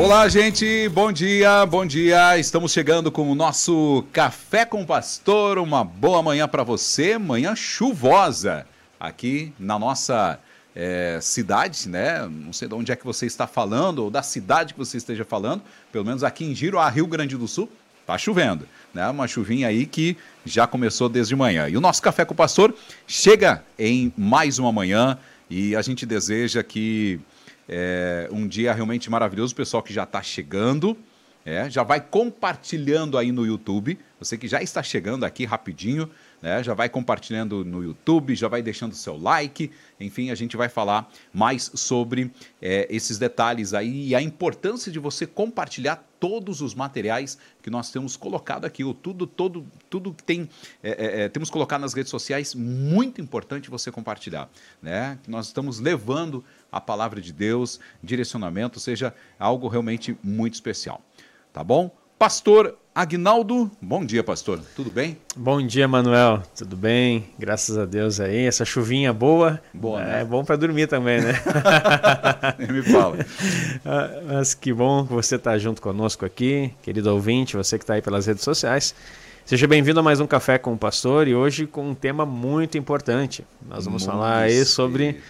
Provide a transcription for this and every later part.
Olá, gente. Bom dia, bom dia. Estamos chegando com o nosso Café com Pastor. Uma boa manhã para você. Manhã chuvosa aqui na nossa é, cidade, né? Não sei de onde é que você está falando ou da cidade que você esteja falando. Pelo menos aqui em Giroá, Rio Grande do Sul, tá chovendo, né? Uma chuvinha aí que já começou desde manhã. E o nosso Café com Pastor chega em mais uma manhã e a gente deseja que é um dia realmente maravilhoso, o pessoal que já está chegando, é, já vai compartilhando aí no YouTube. Você que já está chegando aqui rapidinho, né, já vai compartilhando no YouTube, já vai deixando seu like. Enfim, a gente vai falar mais sobre é, esses detalhes aí e a importância de você compartilhar todos os materiais que nós temos colocado aqui, o tudo, todo, tudo que tem, é, é, é temos colocado nas redes sociais, muito importante você compartilhar, né? Nós estamos levando a palavra de Deus, direcionamento, seja algo realmente muito especial. Tá bom? Pastor Agnaldo, bom dia, pastor. Tudo bem? Bom dia, Manuel. Tudo bem? Graças a Deus aí. Essa chuvinha boa. Boa, né? É bom para dormir também, né? Me fala. Ah, mas que bom que você está junto conosco aqui, querido ouvinte, você que está aí pelas redes sociais. Seja bem-vindo a mais um Café com o Pastor e hoje com um tema muito importante. Nós vamos mundo falar aí sobre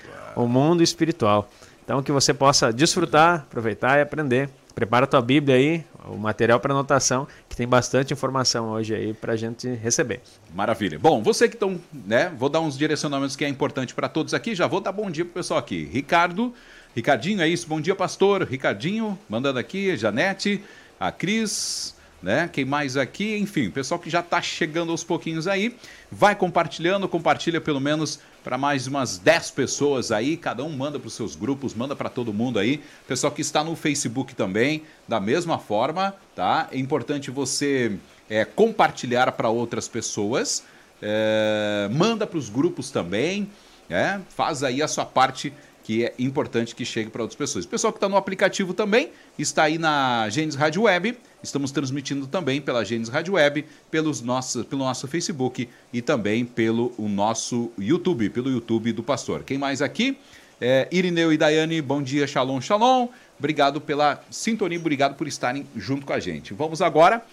o mundo espiritual. Então, que você possa desfrutar, aproveitar e aprender. Prepara a tua Bíblia aí, o material para anotação, que tem bastante informação hoje aí para a gente receber. Maravilha. Bom, você que estão, né? Vou dar uns direcionamentos que é importante para todos aqui. Já vou dar bom dia pro pessoal aqui. Ricardo, Ricardinho, é isso. Bom dia, pastor. Ricardinho, mandando aqui. Janete, a Cris, né? Quem mais aqui? Enfim, pessoal que já está chegando aos pouquinhos aí, vai compartilhando, compartilha pelo menos para mais umas 10 pessoas aí, cada um manda para os seus grupos, manda para todo mundo aí. Pessoal que está no Facebook também, da mesma forma, tá? É importante você é, compartilhar para outras pessoas, é, manda para os grupos também, é, faz aí a sua parte que é importante que chegue para outras pessoas. O pessoal que está no aplicativo também está aí na Gênesis Rádio Web. Estamos transmitindo também pela Gênesis Rádio Web, pelos nossos, pelo nosso Facebook e também pelo o nosso YouTube, pelo YouTube do Pastor. Quem mais aqui? É, Irineu e Daiane, bom dia, shalom, shalom. Obrigado pela sintonia, obrigado por estarem junto com a gente. Vamos agora.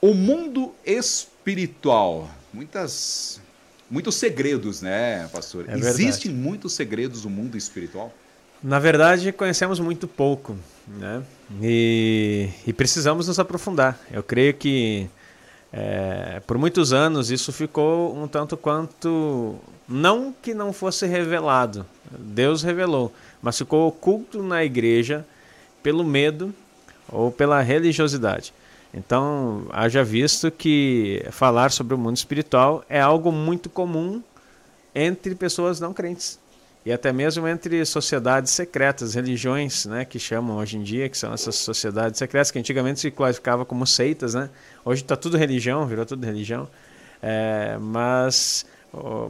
O mundo espiritual. Muitas muitos segredos, né, pastor? É Existem muitos segredos do mundo espiritual? Na verdade, conhecemos muito pouco, né? E, e precisamos nos aprofundar. Eu creio que é, por muitos anos isso ficou um tanto quanto não que não fosse revelado, Deus revelou, mas ficou oculto na igreja pelo medo ou pela religiosidade. Então, haja visto que falar sobre o mundo espiritual é algo muito comum entre pessoas não crentes e até mesmo entre sociedades secretas, religiões, né, que chamam hoje em dia, que são essas sociedades secretas que antigamente se classificava como seitas, né? Hoje está tudo religião, virou tudo religião. É, mas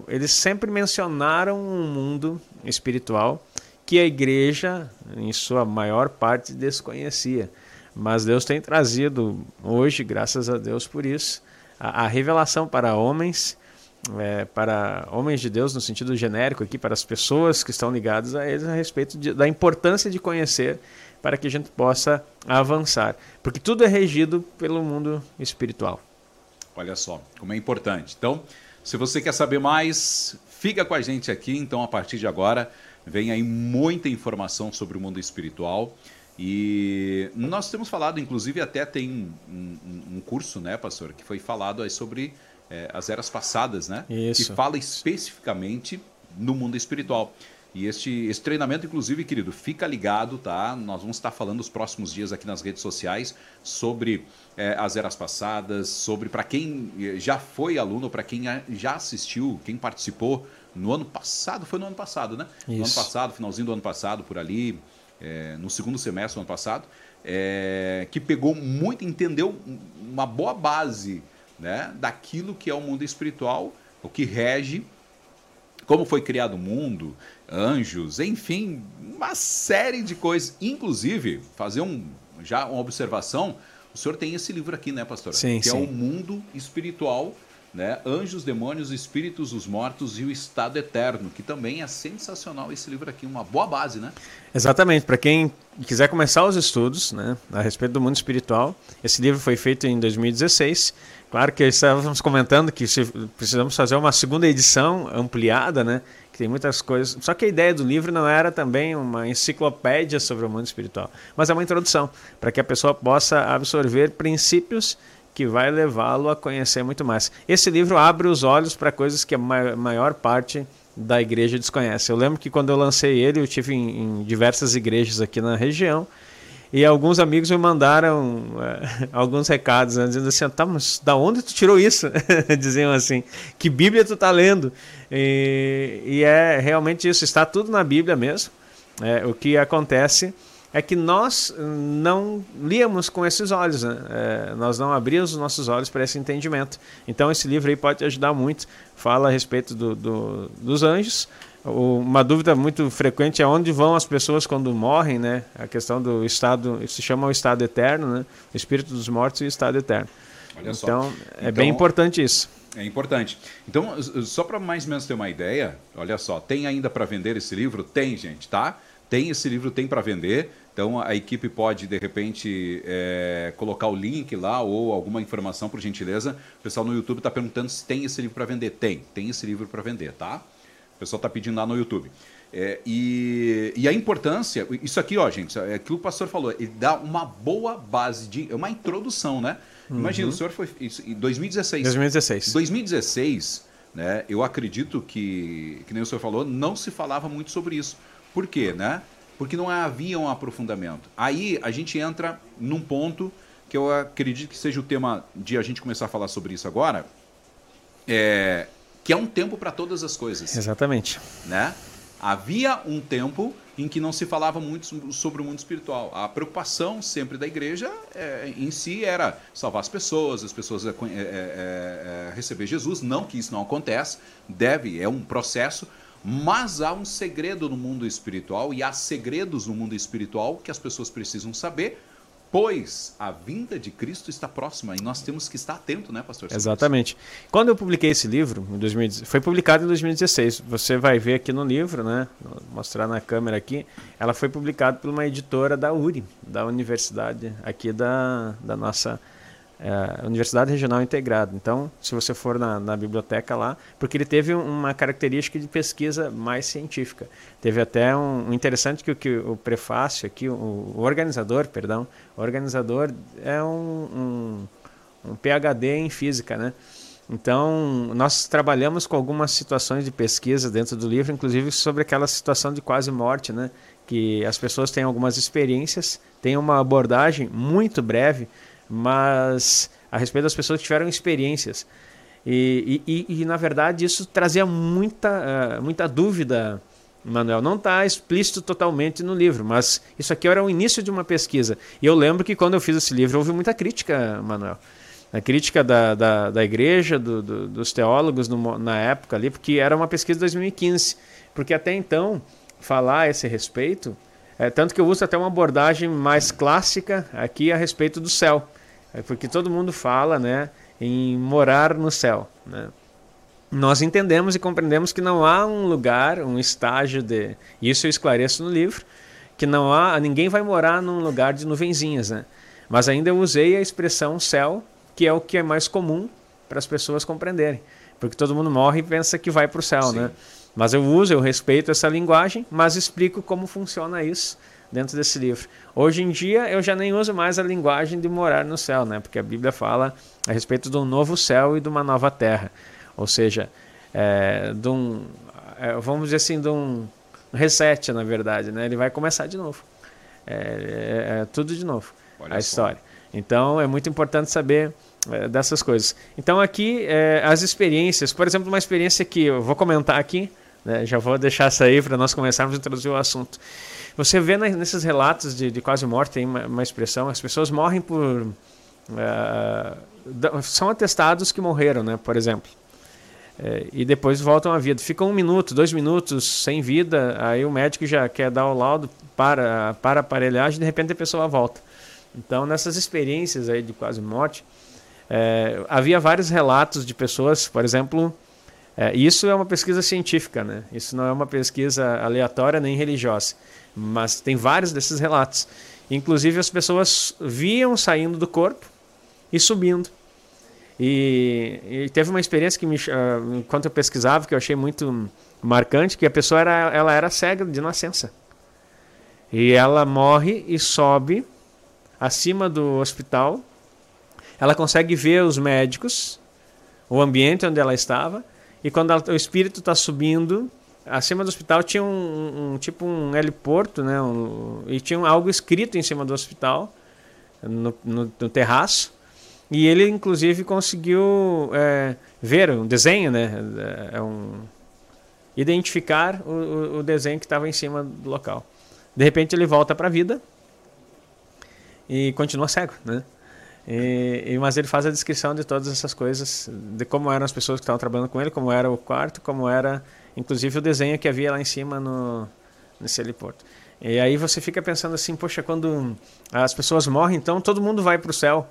eles sempre mencionaram um mundo espiritual que a igreja, em sua maior parte, desconhecia. Mas Deus tem trazido hoje, graças a Deus por isso, a, a revelação para homens, é, para homens de Deus no sentido genérico aqui, para as pessoas que estão ligadas a eles a respeito de, da importância de conhecer para que a gente possa avançar. Porque tudo é regido pelo mundo espiritual. Olha só, como é importante. Então, se você quer saber mais, fica com a gente aqui. Então, a partir de agora, vem aí muita informação sobre o mundo espiritual. E nós temos falado, inclusive até tem um, um, curso, né, pastor, que foi falado aí sobre é, as eras passadas, né? Isso. Que fala especificamente no mundo espiritual. E este, esse treinamento, inclusive, querido, fica ligado, tá? Nós vamos estar falando nos próximos dias aqui nas redes sociais sobre é, as eras passadas, sobre para quem é, já foi aluno, para quem já assistiu, quem participou no ano passado, foi no ano passado, né? Isso. No ano passado, finalzinho do ano passado, por ali, é, no segundo semestre do ano passado, é, que pegou muito, entendeu uma boa base né, daquilo que é o mundo espiritual, o que rege, como foi criado o mundo, anjos, enfim, uma série de coisas. Inclusive, fazer um, já uma observação, o senhor tem esse livro aqui, né, pastor? Sim, que sim. é o mundo espiritual né? Anjos, demônios, espíritos, os mortos e o estado eterno, que também é sensacional esse livro aqui, uma boa base, né? Exatamente, para quem quiser começar os estudos, né, a respeito do mundo espiritual, esse livro foi feito em 2016. Claro que estávamos comentando que precisamos fazer uma segunda edição ampliada, né? Que tem muitas coisas. Só que a ideia do livro não era também uma enciclopédia sobre o mundo espiritual, mas é uma introdução para que a pessoa possa absorver princípios que vai levá-lo a conhecer muito mais. Esse livro abre os olhos para coisas que a maior parte da igreja desconhece. Eu lembro que quando eu lancei ele, eu tive em, em diversas igrejas aqui na região e alguns amigos me mandaram uh, alguns recados, né, dizendo assim, tá, mas da onde tu tirou isso? Diziam assim, que Bíblia tu tá lendo? E, e, é realmente isso, está tudo na Bíblia mesmo. É, o que acontece é que nós não líamos com esses olhos, né? é, nós não abríamos os nossos olhos para esse entendimento. Então esse livro aí pode ajudar muito. Fala a respeito do, do, dos anjos. Uma dúvida muito frequente é onde vão as pessoas quando morrem, né? A questão do estado, se chama o estado eterno, né? O espírito dos mortos e o estado eterno. Olha então, só. é então, bem importante isso. É importante. Então, só para mais ou menos ter uma ideia, olha só, tem ainda para vender esse livro? Tem, gente, tá? Tem esse livro, tem para vender. Então a equipe pode, de repente, é, colocar o link lá ou alguma informação, por gentileza. O pessoal no YouTube está perguntando se tem esse livro para vender. Tem, tem esse livro para vender, tá? O pessoal está pedindo lá no YouTube. É, e, e, a importância, isso aqui, ó, gente, é aquilo que o pastor falou, ele dá uma boa base de. É uma introdução, né? Uhum. Imagina, o senhor foi. Isso, em 2016. 2016. 2016, né? Eu acredito que, que nem o senhor falou, não se falava muito sobre isso. Por quê, né? porque não havia um aprofundamento. Aí a gente entra num ponto que eu acredito que seja o tema de a gente começar a falar sobre isso agora, é, que é um tempo para todas as coisas. Exatamente. Né? Havia um tempo em que não se falava muito sobre o mundo espiritual. A preocupação sempre da igreja é, em si era salvar as pessoas, as pessoas é, é, é, é receber Jesus. Não que isso não acontece, deve, é um processo, mas há um segredo no mundo espiritual e há segredos no mundo espiritual que as pessoas precisam saber, pois a vinda de Cristo está próxima e nós temos que estar atento, né, pastor? Exatamente. Quando eu publiquei esse livro, em 2016, foi publicado em 2016. Você vai ver aqui no livro, né, Vou mostrar na câmera aqui, ela foi publicada por uma editora da URI, da universidade aqui da, da nossa é, Universidade Regional Integrada. Então, se você for na, na, biblioteca lá, porque ele teve uma característica de pesquisa mais científica. Teve até um, um interessante que, que o prefácio aqui, o, o, organizador, perdão, o organizador é um, um, um PhD em física, né? Então, nós trabalhamos com algumas situações de pesquisa dentro do livro, inclusive sobre aquela situação de quase morte, né? Que as pessoas têm algumas experiências, têm uma abordagem muito breve, mas a respeito das pessoas que tiveram experiências. E, e, e, e na verdade, isso trazia muita, uh, muita dúvida, Manuel. Não está explícito totalmente no livro, mas isso aqui era o início de uma pesquisa. E eu lembro que quando eu fiz esse livro, houve muita crítica, Manuel. A crítica da, da, da igreja, do, do, dos teólogos no, na época ali, porque era uma pesquisa de 2015. Porque até então, falar a esse respeito, é, tanto que eu uso até uma abordagem mais clássica aqui a respeito do céu. É porque todo mundo fala né, em morar no céu. Né? Nós entendemos e compreendemos que não há um lugar, um estágio de. Isso eu esclareço no livro, que não há. ninguém vai morar num lugar de nuvenzinhas. Né? Mas ainda eu usei a expressão céu, que é o que é mais comum para as pessoas compreenderem. Porque todo mundo morre e pensa que vai para o céu. Né? Mas eu uso, eu respeito essa linguagem, mas explico como funciona isso dentro desse livro. Hoje em dia eu já nem uso mais a linguagem de morar no céu, né? Porque a Bíblia fala a respeito de um novo céu e de uma nova terra, ou seja, é, de um, é, vamos dizer assim, de um reset, na verdade, né? Ele vai começar de novo, é, é, é tudo de novo, Olha a história. Então é muito importante saber é, dessas coisas. Então aqui as experiências, por exemplo, uma experiência que eu vou comentar aqui, né? já vou deixar sair para nós começarmos a introduzir o assunto. Você vê nesses relatos de, de quase morte, tem uma, uma, expressão, as pessoas morrem por... Uh, são atestados que morreram, né, por exemplo. É, e depois voltam à vida. Ficam um minuto, dois minutos sem vida, aí o médico já quer dar o laudo para, para aparelhagem e de repente a pessoa volta. Então, nessas experiências aí de quase morte, É, havia vários relatos de pessoas, por exemplo, é, isso é uma pesquisa científica, né? Isso não é uma pesquisa aleatória nem religiosa, mas tem vários desses relatos. Inclusive as pessoas viam saindo do corpo e subindo. E, e teve uma experiência que me, uh, enquanto eu pesquisava que eu achei muito marcante, que a pessoa era, ela era cega de nascença. E ela morre e sobe acima do hospital. Ela consegue ver os médicos, o ambiente onde ela estava, e quando ela, o espírito está subindo, acima do hospital tinha um, um tipo um heliporto, né? Um, e tinha algo escrito em cima do hospital, no, no, no terraço. E ele, inclusive, conseguiu é, ver um desenho, né? É, é um, identificar o, o desenho que estava em cima do local. De repente ele volta para a vida e continua cego, né? E, e, mas ele faz a descrição de todas essas coisas, de como eram as pessoas que estavam trabalhando com ele, como era o quarto, como era, inclusive, o desenho que havia lá em cima no, nesse heliporto. E aí você fica pensando assim, poxa, quando as pessoas morrem, então todo mundo vai para o céu.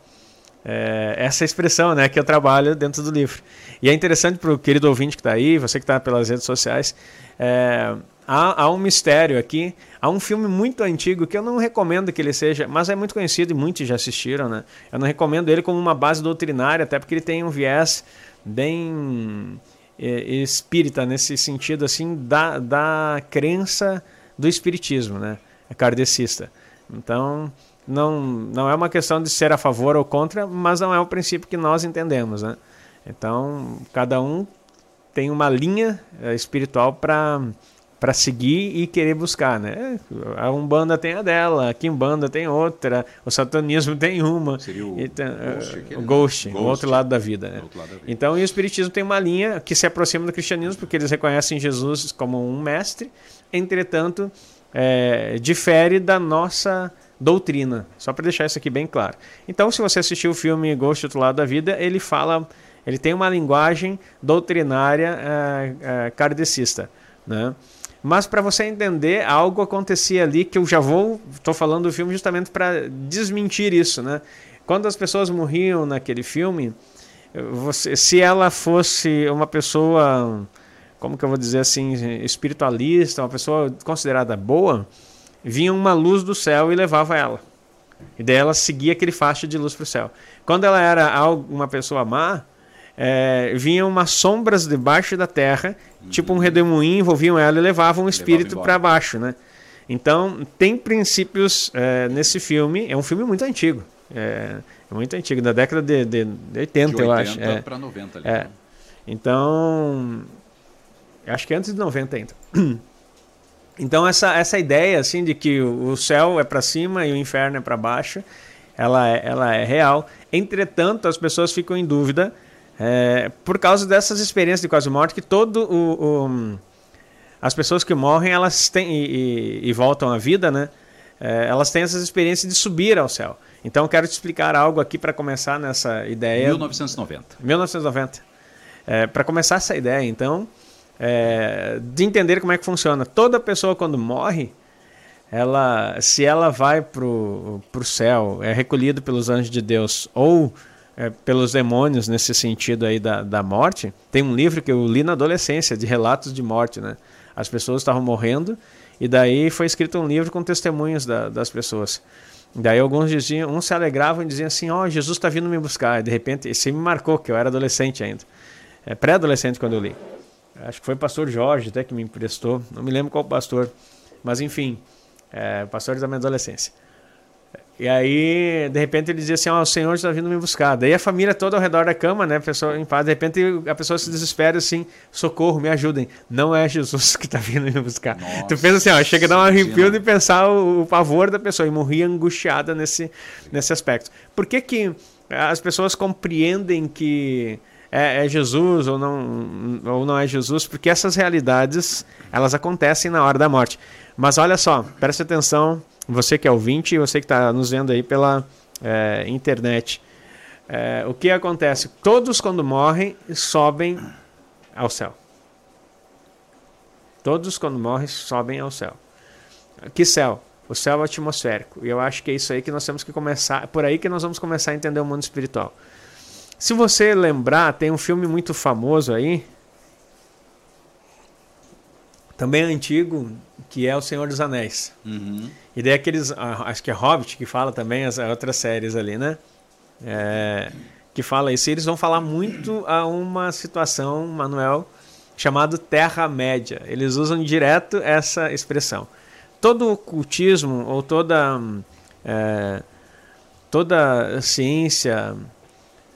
É, essa expressão né, que eu trabalho dentro do livro. E é interessante para o querido ouvinte que está aí, você que está pelas redes sociais, é, há, há, um mistério aqui. Há um filme muito antigo que eu não recomendo que ele seja, mas é muito conhecido e muitos já assistiram. Né? Eu não recomendo ele como uma base doutrinária, até porque ele tem um viés bem é, espírita nesse sentido assim da, da crença do espiritismo, né? É kardecista. Então, não, não é uma questão de ser a favor ou contra, mas não é o princípio que nós entendemos, né? Então, cada um tem uma linha é, espiritual para para seguir e querer buscar, né? A Umbanda tem a dela, a Kimbanda tem outra, o satanismo tem uma. Seria o então, Ghost, o Ghost, o outro lado da vida, né? Lado da vida. Então, e o Espiritismo tem uma linha que se aproxima do cristianismo, porque eles reconhecem Jesus como um mestre, entretanto, é, difere da nossa doutrina. Só para deixar isso aqui bem claro. Então, se você assistiu o filme Ghost, Outro Lado da Vida, ele fala, ele tem uma linguagem doutrinária é, é, kardecista, né? Mas para você entender, algo acontecia ali que eu já vou, estou falando do filme justamente para desmentir isso, né? Quando as pessoas morriam naquele filme, você, se ela fosse uma pessoa, como que eu vou dizer assim, espiritualista, uma pessoa considerada boa, vinha uma luz do céu e levava ela. E daí ela seguia aquele faixa de luz para o céu. Quando ela era uma pessoa má, é, vinham umas sombras debaixo da terra, uhum. tipo um redemoinho, envolviam ela e levavam o espírito para baixo, né? Então, tem princípios é, nesse filme. É um filme muito antigo. É, é muito antigo, da década de, de, de 80, de eu acho. É. para 90 ali. É. Né? Então, acho que antes de 90 ainda. Então, essa, essa ideia assim de que o céu é para cima e o inferno é para baixo, ela é, ela é real. Entretanto, as pessoas ficam em dúvida é, por causa dessas experiências de quase morte que todo o, o as pessoas que morrem elas têm e, e, e voltam à vida, né? É, elas têm essas experiências de subir ao céu. Então quero te explicar algo aqui para começar nessa ideia. 1990. 1990. É, para começar essa ideia, então, é, de entender como é que funciona. Toda pessoa quando morre, ela, se ela vai para o céu, é recolhido pelos anjos de Deus ou é, pelos demônios nesse sentido aí da, da morte. Tem um livro que eu li na adolescência de relatos de morte, né? As pessoas estavam morrendo e daí foi escrito um livro com testemunhos da, das pessoas. Daí alguns diziam, uns se alegravam e diziam assim, ó, oh, Jesus está vindo me buscar. E de repente, isso me marcou, que eu era adolescente ainda. É, Pré-adolescente quando eu li. Acho que foi o pastor Jorge até que me emprestou. Não me lembro qual pastor. Mas enfim, é, pastor da minha adolescência. E aí, de repente, ele dizia assim: Ó, oh, o Senhor está vindo me buscar. Daí a família toda ao redor da cama, né? A pessoa em paz. De repente, a pessoa se desespera assim: socorro, me ajudem. Não é Jesus que está vindo me buscar. Nossa, tu pensa assim: ó, chega a dar um arrepio de pensar o, o, pavor da pessoa e morria angustiada nesse, nesse aspecto. Por que, que as pessoas compreendem que é, é, Jesus ou não, ou não é Jesus? Porque essas realidades elas acontecem na hora da morte. Mas olha só, preste atenção você que é ouvinte e você que está nos vendo aí pela é, internet. É, o que acontece? Todos, quando morrem, sobem ao céu. Todos, quando morrem, sobem ao céu. Que céu? O céu atmosférico. E eu acho que é isso aí que nós temos que começar, por aí que nós vamos começar a entender o mundo espiritual. Se você lembrar, tem um filme muito famoso aí, também antigo, que é O Senhor dos Anéis. Uhum. E daí aqueles, acho que é Hobbit que fala também as outras séries ali, né? É, que fala isso. E eles vão falar muito a uma situação, Manuel, chamado Terra-média. Eles usam direto essa expressão. Todo cultismo ou toda, é, toda ciência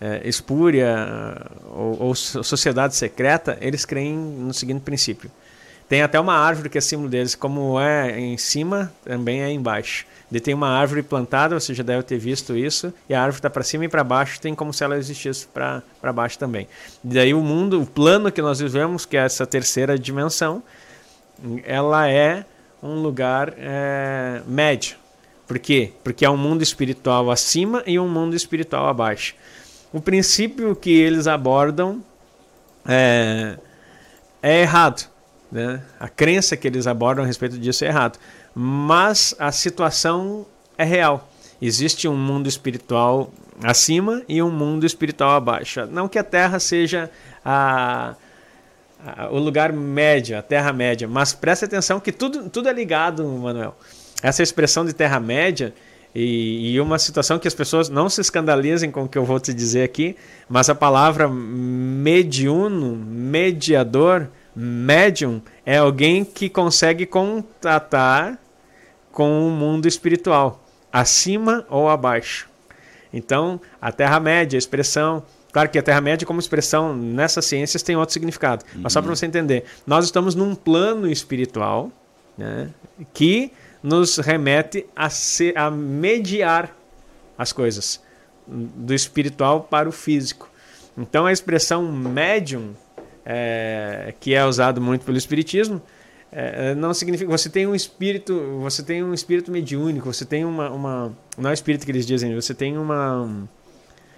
é, espúria ou, ou sociedade secreta, eles creem no seguinte princípio. Tem até uma árvore que é símbolo deles, como é em cima, também é embaixo. E tem uma árvore plantada, você já deve ter visto isso, e a árvore está para cima e para baixo, tem como se ela existisse para baixo também. E daí o mundo, o plano que nós vivemos, que é essa terceira dimensão, ela é um lugar é, médio. Por quê? Porque é um mundo espiritual acima e um mundo espiritual abaixo. O princípio que eles abordam é, é errado. Né? A crença que eles abordam a respeito disso é errado mas a situação é real. Existe um mundo espiritual acima e um mundo espiritual abaixo. Não que a Terra seja a, a, o lugar médio, a Terra média, mas preste atenção que tudo, tudo é ligado, Manuel. Essa expressão de Terra média e, e, uma situação que as pessoas não se escandalizem com o que eu vou te dizer aqui, mas a palavra mediuno, mediador, médium, é alguém que consegue contatar com o mundo espiritual, acima ou abaixo. Então, a Terra-média, a expressão. Claro que a Terra-média, como expressão nessas ciências, tem outro significado. Uhum. Mas só para você entender, nós estamos num plano espiritual né, que nos remete a, ser, a mediar as coisas, do espiritual para o físico. Então, a expressão médium, é, que é usado muito pelo Espiritismo, é, é, não significa você tem um espírito você tem um espírito mediúnico você tem uma, uma não é espírito que eles dizem você tem uma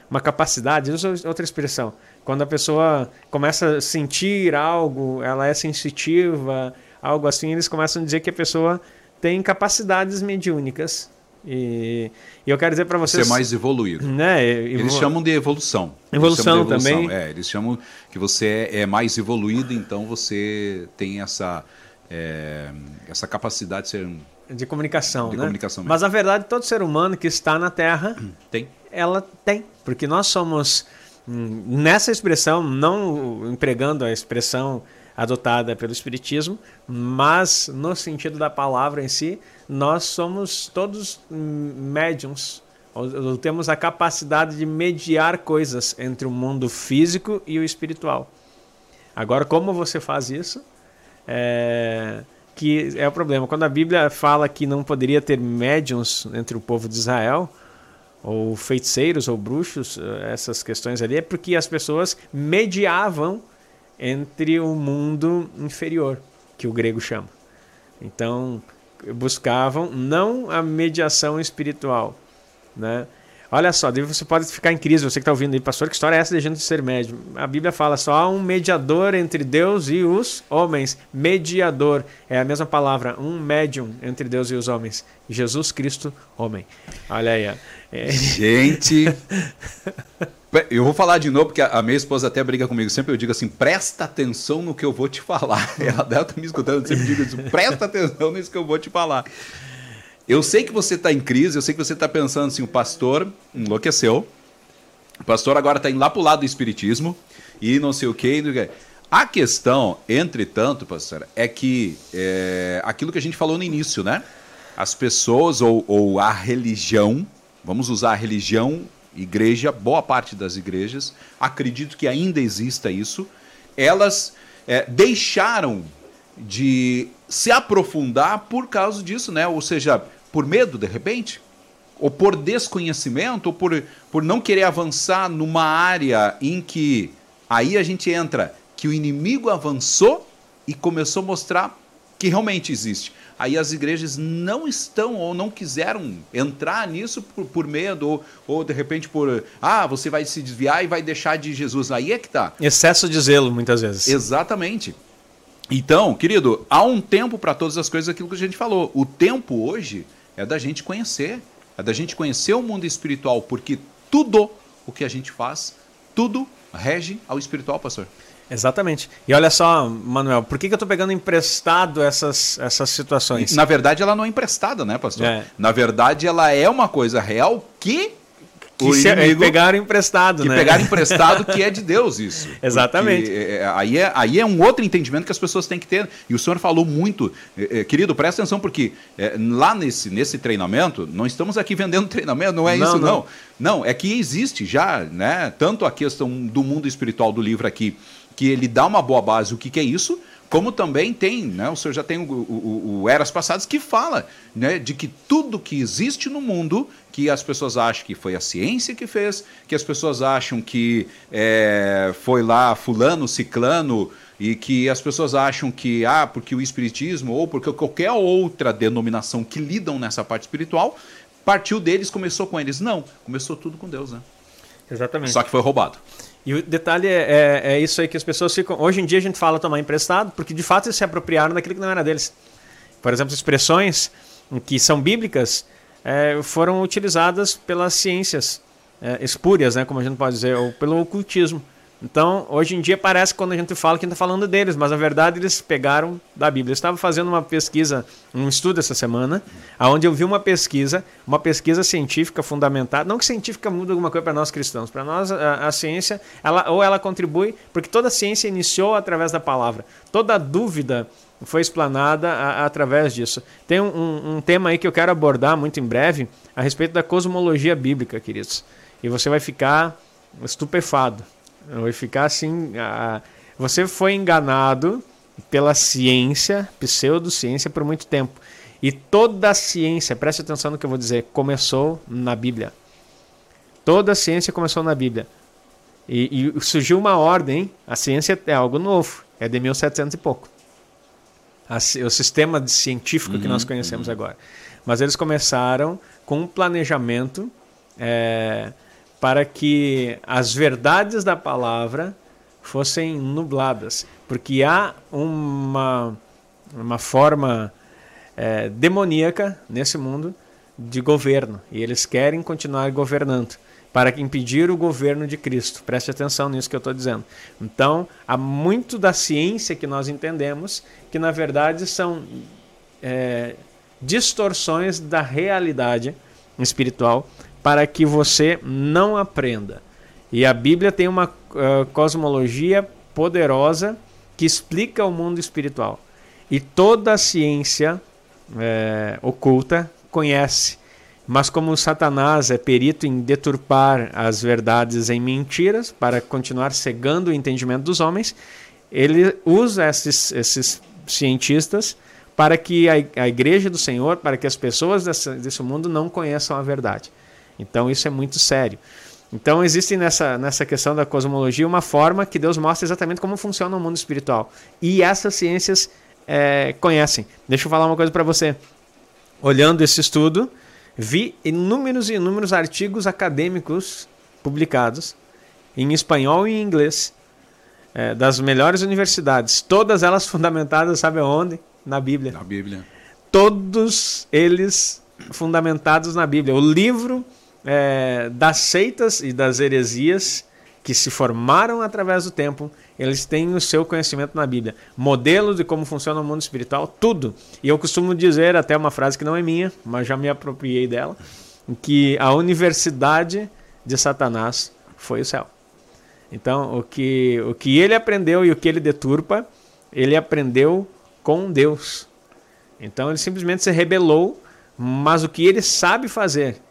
uma capacidade usa outra expressão. Quando a pessoa começa a sentir algo ela é sensitiva algo assim eles começam a dizer que a pessoa tem capacidades mediúnicas e, e eu quero dizer para vocês ser mais evoluído. Né eles chamam de evolução. Evolução, de evolução. também. é, eles chamam que você é mais evoluído então você tem essa é, essa capacidade de ser de comunicação, de né? comunicação Mas na verdade todo ser humano que está na Terra tem, ela tem, porque nós somos hum, nessa expressão, não empregando a expressão adotada pelo Espiritismo, mas no sentido da palavra em si, nós somos todos hum, médiums, temos a capacidade de mediar coisas entre o mundo físico e o espiritual. Agora, como você faz isso? É, que é o problema. Quando a Bíblia fala que não poderia ter médiums entre o povo de Israel, ou feiticeiros ou bruxos, eh, essas questões ali, é porque as pessoas mediavam entre o mundo inferior, que o grego chama. Então, buscavam não a mediação espiritual, né? Olha só, você pode ficar em crise, você que está ouvindo aí, pastor, que história é essa de gente ser médium? A Bíblia fala só há um mediador entre Deus e os homens. Mediador é a mesma palavra, um médium entre Deus e os homens. Jesus Cristo, homem. Olha aí. É... Gente, eu vou falar de novo, porque a minha esposa até briga comigo. Sempre eu digo assim: presta atenção no que eu vou te falar. Ela deve estar tá me escutando, eu sempre digo isso: presta atenção nisso que eu vou te falar. Eu sei que você está em crise, eu sei que você está pensando assim, o pastor enlouqueceu, o pastor agora está indo lá para o lado do espiritismo e não sei o que. A questão, entretanto, pastor, é que é, aquilo que a gente falou no início, né? As pessoas ou, ou a religião, vamos usar a religião, igreja, boa parte das igrejas, acredito que ainda exista isso, elas é, deixaram de se aprofundar por causa disso, né? Ou seja, por medo, de repente? Ou por desconhecimento, ou por, por não querer avançar numa área em que aí a gente entra que o inimigo avançou e começou a mostrar que realmente existe. Aí as igrejas não estão ou não quiseram entrar nisso por, por medo, ou, ou de repente por, ah, você vai se desviar e vai deixar de Jesus. Aí é que tá. Excesso de zelo, muitas vezes. Exatamente. Então, querido, há um tempo para todas as coisas, aquilo que a gente falou. O tempo hoje é da gente conhecer, é da gente conhecer o mundo espiritual, porque tudo o que a gente faz tudo rege ao espiritual, pastor. Exatamente. E olha só, Manuel, por que, que eu estou pegando emprestado essas, essas situações? Na verdade, ela não é emprestada, né, pastor? É. Na verdade, ela é uma coisa real que que se, inimigo, pegaram emprestado, que né? pegaram emprestado que é de Deus isso. Exatamente. É, é, aí, é, aí é um outro entendimento que as pessoas têm que ter. E o senhor falou muito, é, é querido, presta atenção porque é, lá nesse, nesse treinamento, não estamos aqui vendendo treinamento, não é não, isso não. não. Não, é que existe já, né? Tanto a questão do mundo espiritual do livro aqui, que ele dá uma boa base o que, que é isso, como também tem, né, o senhor já tem o, o, o, Eras Passadas que fala né, de que tudo que existe no mundo, que as pessoas acham que foi a ciência que fez, que as pessoas acham que é, foi lá fulano, ciclano, e que as pessoas acham que, ah, porque o Espiritismo ou porque qualquer outra denominação que lidam nessa parte espiritual, partiu deles, começou com eles. Não, começou tudo com Deus, né? Exatamente. Só que foi roubado. E o detalhe é, é, é, isso aí que as pessoas ficam. Hoje em dia a gente fala tomar emprestado, porque de fato eles se apropriaram daquilo que não era deles. Por exemplo, expressões que são bíblicas é, foram utilizadas pelas ciências é, espúrias, né, como a gente pode dizer, ou pelo ocultismo. Então, hoje em dia parece que quando a gente fala que a gente está falando deles, mas na verdade eles pegaram da Bíblia. Eu estava fazendo uma pesquisa, um estudo essa semana, onde eu vi uma pesquisa, uma pesquisa científica fundamentada. Não que científica muda alguma coisa para nós cristãos. Para nós, a, a, ciência, ela, ou ela contribui, porque toda ciência iniciou através da palavra. Toda dúvida foi explanada a, a, através disso. Tem um, um, um tema aí que eu quero abordar muito em breve, a respeito da cosmologia bíblica, queridos. E você vai ficar estupefado Vai ficar assim. você foi enganado pela ciência, pseudociência, por muito tempo. E toda a ciência, preste atenção no que eu vou dizer, começou na Bíblia. Toda a ciência começou na Bíblia. E, e surgiu uma ordem, a ciência é algo novo, é de 1700 e pouco. A, o sistema científico uhum, que nós conhecemos uhum. agora. Mas eles começaram com um planejamento. É, para que as verdades da palavra fossem nubladas, porque há uma, uma forma é, demoníaca nesse mundo de governo e eles querem continuar governando para impedir o governo de Cristo. Preste atenção nisso que eu estou dizendo. Então, há muito da ciência que nós entendemos que, na verdade, são é, distorções da realidade espiritual para que você não aprenda. E a Bíblia tem uma uh, cosmologia poderosa que explica o mundo espiritual. E toda a ciência é, oculta conhece. Mas como Satanás é perito em deturpar as verdades em mentiras para continuar cegando o entendimento dos homens, ele usa esses, esses cientistas para que a, a igreja do Senhor, para que as pessoas desse, desse mundo não conheçam a verdade. Então isso é muito sério. Então existe nessa, nessa questão da cosmologia uma forma que Deus mostra exatamente como funciona o mundo espiritual. E essas ciências é, conhecem. Deixa eu falar uma coisa para você. Olhando esse estudo, vi inúmeros e inúmeros artigos acadêmicos publicados em espanhol e em inglês é, das melhores universidades, todas elas fundamentadas, sabe onde? Na Bíblia. Na Bíblia. Todos eles fundamentados na Bíblia. O livro é, das seitas e das heresias que se formaram através do tempo, eles têm o seu conhecimento na Bíblia. Modelo de como funciona o mundo espiritual, tudo. E eu costumo dizer, até uma frase que não é minha, mas já me apropriei dela, que a universidade de Satanás foi o céu. Então, o que, o que ele aprendeu e o que ele deturpa, ele aprendeu com Deus. Então, ele simplesmente se rebelou, mas o que ele sabe fazer,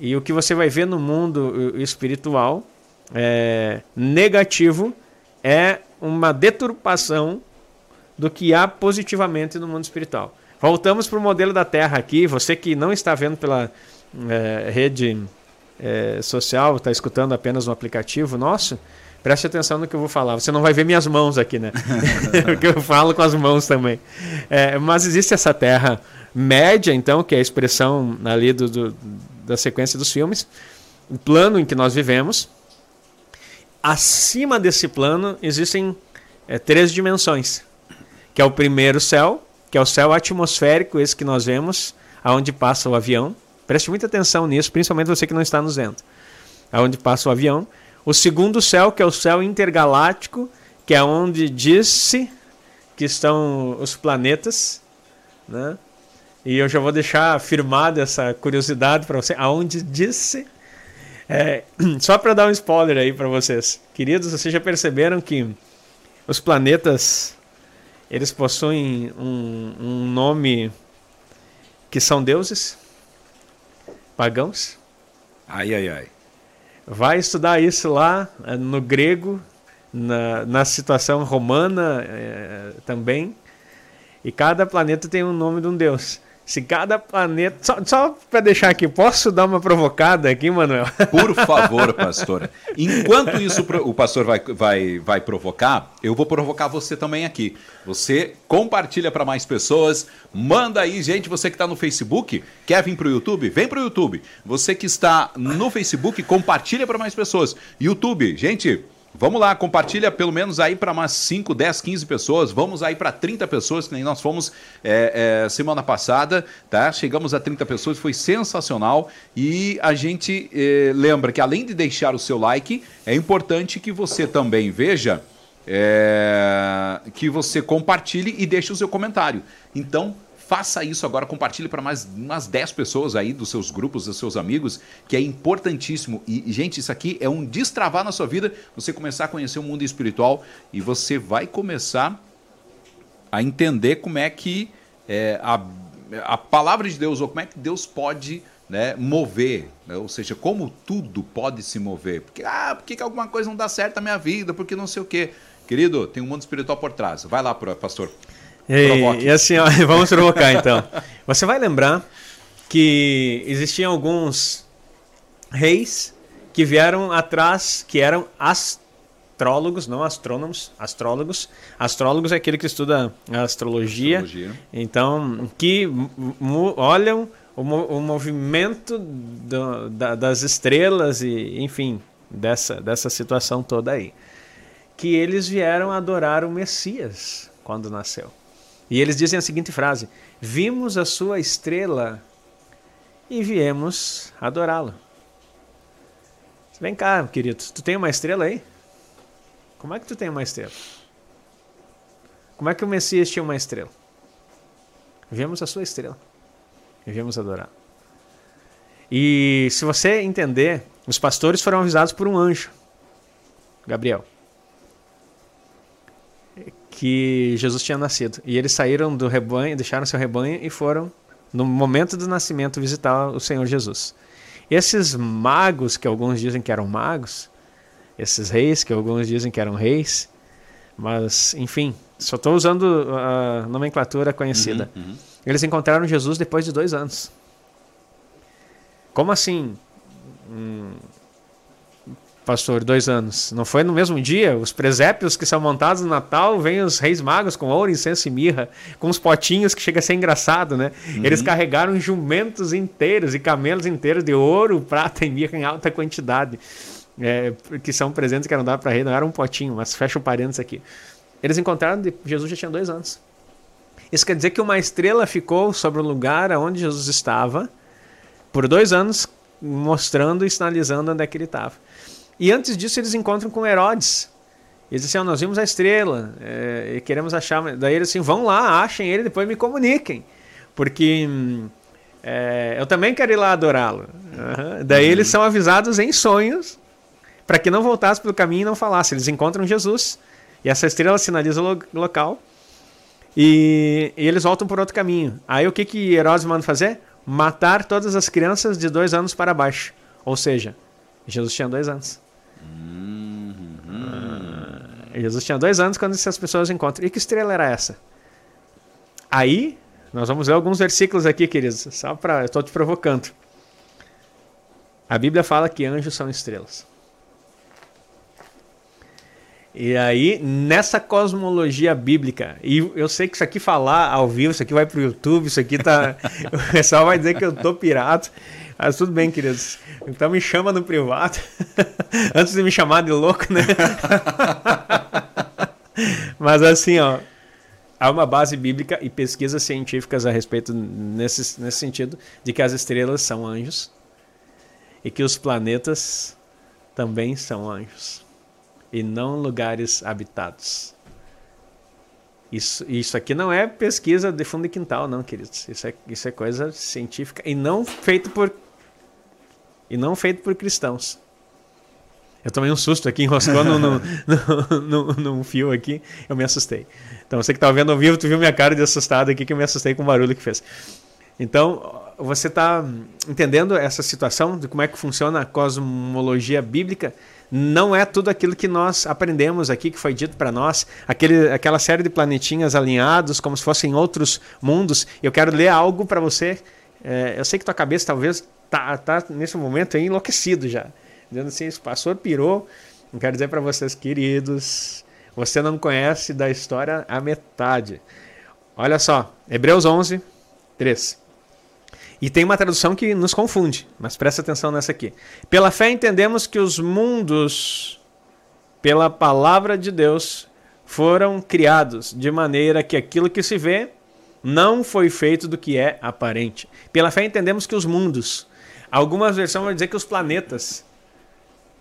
e o que você vai ver no mundo espiritual é, negativo é uma deturpação do que há positivamente no mundo espiritual. Voltamos para o modelo da Terra aqui. Você que não está vendo pela é, rede é, social, está escutando apenas no aplicativo nosso, preste atenção no que eu vou falar. Você não vai ver minhas mãos aqui, né? Porque eu falo com as mãos também. É, mas existe essa Terra média, então, que é a expressão ali do, do da sequência dos filmes, o plano em que nós vivemos. Acima desse plano existem é, três dimensões, que é o primeiro céu, que é o céu atmosférico, esse que nós vemos, aonde passa o avião. Preste muita atenção nisso, principalmente você que não está nos vendo. Aonde passa o avião. O segundo céu, que é o céu intergaláctico, que é onde disse que estão os planetas, né? E eu já vou deixar afirmada essa curiosidade para você, aonde disse. É, só para dar um spoiler aí para vocês, queridos, vocês já perceberam que os planetas eles possuem um, um nome que são deuses pagãos? Ai, ai, ai. Vai estudar isso lá eh, no grego, na, na situação romana é, também. E cada planeta tem um nome de um deus. Se cada planeta. Só, só para deixar aqui, posso dar uma provocada aqui, Manuel? Por favor, pastor. Enquanto isso o pastor vai, vai, vai provocar, eu vou provocar você também aqui. Você compartilha para mais pessoas, manda aí, gente, você que está no Facebook, quer vir para o YouTube? Vem para o YouTube. Você que está no Facebook, compartilha para mais pessoas. YouTube, gente. Vamos lá, compartilha pelo menos aí para umas 5, 10, 15 pessoas. Vamos aí para 30 pessoas, que nem nós fomos é, é, semana passada, tá? Chegamos a 30 pessoas, foi sensacional. E a gente é, lembra que além de deixar o seu like, é importante que você também veja. É, que você compartilhe e deixe o seu comentário. Então, Faça isso agora, compartilhe para mais umas 10 pessoas aí dos seus grupos, dos seus amigos, que é importantíssimo. E, gente, isso aqui é um destravar na sua vida, você começar a conhecer o mundo espiritual e você vai começar a entender como é que é, a, a palavra de Deus, ou como é que Deus pode né, mover, né? ou seja, como tudo pode se mover. Porque, ah, por que alguma coisa não dá certo na minha vida? Porque não sei o quê. Querido, tem um mundo espiritual por trás. Vai lá, pastor. E, e, assim, ó, vamos provocar então. Você vai lembrar que existiam alguns reis que vieram atrás, que eram astrólogos, não astrônomos, astrólogos. Astrólogos é aquele que estuda a astrologia. astrologia. Então, que olham o, o movimento do, da, das estrelas e, enfim, dessa, dessa situação toda aí. Que eles vieram adorar o Messias quando nasceu. E eles dizem a seguinte frase: Vimos a sua estrela e viemos adorá-lo. Vem cá, querido, tu tem uma estrela aí? Como é que tu tem uma estrela? Como é que o Messias tinha uma estrela? Vemos a sua estrela e viemos adorar. E se você entender, os pastores foram avisados por um anjo, Gabriel que Jesus tinha nascido. E eles saíram do rebanho, deixaram seu rebanho e foram, no momento do nascimento, visitar o Senhor Jesus. E esses magos, que alguns dizem que eram magos, esses reis, que alguns dizem que eram reis, mas, enfim, só estou usando a nomenclatura conhecida. Uhum, uhum. Eles encontraram Jesus depois de dois anos. Como assim? Hum, pastor, dois anos. Não foi no mesmo dia? Os presépios que são montados no Natal, vêm os reis magos com ouro, incenso e mirra, com os potinhos que chega a ser engraçado, né? Uhum. Eles carregaram jumentos inteiros e camelos inteiros de ouro, prata e mirra em alta quantidade. É, que são presentes que eram dados para rei, não era um potinho, mas fecha o parênteses aqui. Eles encontraram, de, Jesus já tinha dois anos. Isso quer dizer que uma estrela ficou sobre o lugar onde Jesus estava por dois anos, mostrando e sinalizando onde é que ele estava. E antes disso eles encontram com Herodes. Eles dizem assim, nós vimos a estrela é, e queremos achar. Daí eles assim, vão lá, achem ele, depois me comuniquem. Porque é, eu também quero ir lá adorá-lo. Uhum. Daí uhum. eles são avisados em sonhos para que não voltasse pelo caminho e não falasse. Eles encontram Jesus e essa estrela sinaliza o local e, e, eles voltam por outro caminho. Aí o que, que Herodes manda fazer? Matar todas as crianças de dois anos para baixo. Ou seja, Jesus tinha dois anos. Jesus tinha dois anos quando essas pessoas encontram. E que estrela era essa? Aí, nós vamos ver alguns versículos aqui, queridos, só para. Eu estou te provocando. A Bíblia fala que anjos são estrelas. E aí, nessa cosmologia bíblica, e eu sei que isso aqui falar ao vivo, isso aqui vai para o YouTube, isso aqui tá. o pessoal vai dizer que eu tô pirata. Mas tudo bem, queridos. Então me chama no privado. Antes de me chamar de louco, né? Mas assim, ó. Há uma base bíblica e pesquisas científicas a respeito nesse, nesse sentido de que as estrelas são anjos e que os planetas também são anjos e não lugares habitados. Isso, isso aqui não é pesquisa de fundo de quintal, não, queridos. Isso é, isso é coisa científica e não feito por e não feito por cristãos. Eu tomei um susto aqui, enroscou no, no, no, no, fio aqui, eu me assustei. Então, você que está vendo ao vivo, tu viu minha cara de assustado aqui, que eu me assustei com o barulho que fez. Então, você está entendendo essa situação de como é que funciona a cosmologia bíblica? Não é tudo aquilo que nós aprendemos aqui, que foi dito para nós, aquele, aquela série de planetinhas alinhados, como se fossem outros mundos. Eu quero ler algo para você. É, eu sei que tua cabeça talvez tá, tá nesse momento aí enlouquecido já. Dizendo assim, esse pastor pirou. Eu quero dizer para vocês, queridos, você não conhece da história a metade. Olha só, Hebreus 11, 3. E tem uma tradução que nos confunde, mas presta atenção nessa aqui. Pela fé entendemos que os mundos, pela palavra de Deus, foram criados de maneira que aquilo que se vê não foi feito do que é aparente. Pela fé entendemos que os mundos, algumas versões vão dizer que os planetas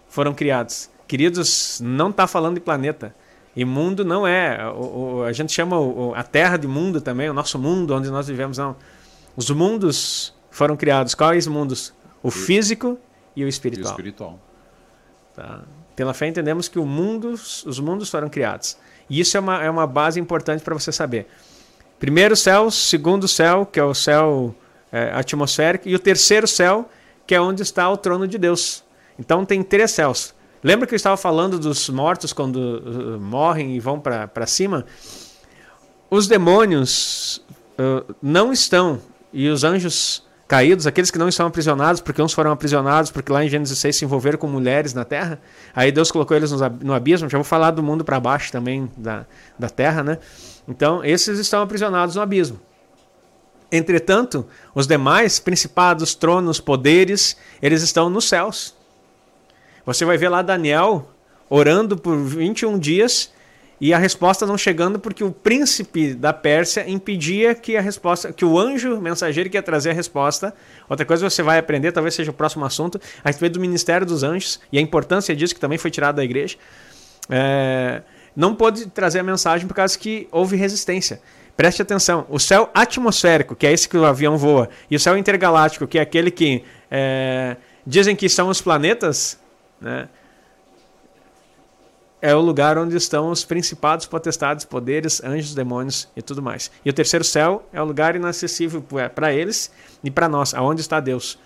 foram criados. Queridos, não está falando de planeta. E mundo não é. O, o, a gente chama o, a Terra de mundo também, o nosso mundo onde nós vivemos, não. Os mundos foram criados. Quais mundos? O físico e o espiritual. E o espiritual. Tá. Pela fé entendemos que mundo, os mundos foram criados. E isso é uma, é uma base importante para você saber. Primeiro céu, segundo céu, que é o céu é, atmosférico, e o terceiro céu, que é onde está o trono de Deus. Então tem três céus. Lembra que eu estava falando dos mortos quando uh, morrem e vão para cima? Os demônios uh, não estão e os anjos caídos, aqueles que não estão aprisionados, porque uns foram aprisionados, porque lá em Gênesis 6 se envolveram com mulheres na terra, aí Deus colocou eles no abismo, já vou falar do mundo para baixo também, da, da terra, né? Então, esses estão aprisionados no abismo. Entretanto, os demais, principados, tronos, poderes, eles estão nos céus. Você vai ver lá Daniel orando por 21 dias e a resposta não chegando porque o príncipe da Pérsia impedia que a resposta, que o anjo mensageiro que ia trazer a resposta. Outra coisa você vai aprender, talvez seja o próximo assunto, a respeito do ministério dos anjos e a importância disso que também foi tirado da igreja. É, não pôde trazer a mensagem por causa que houve resistência. Preste atenção, o céu atmosférico, que é esse que o avião voa, e o céu intergaláctico, que é aquele que é, dizem que são os planetas, né? é o lugar onde estão os principados, potestades, poderes, anjos, demônios e tudo mais. E o terceiro céu é o lugar inacessível para eles e para nós, aonde está Deus.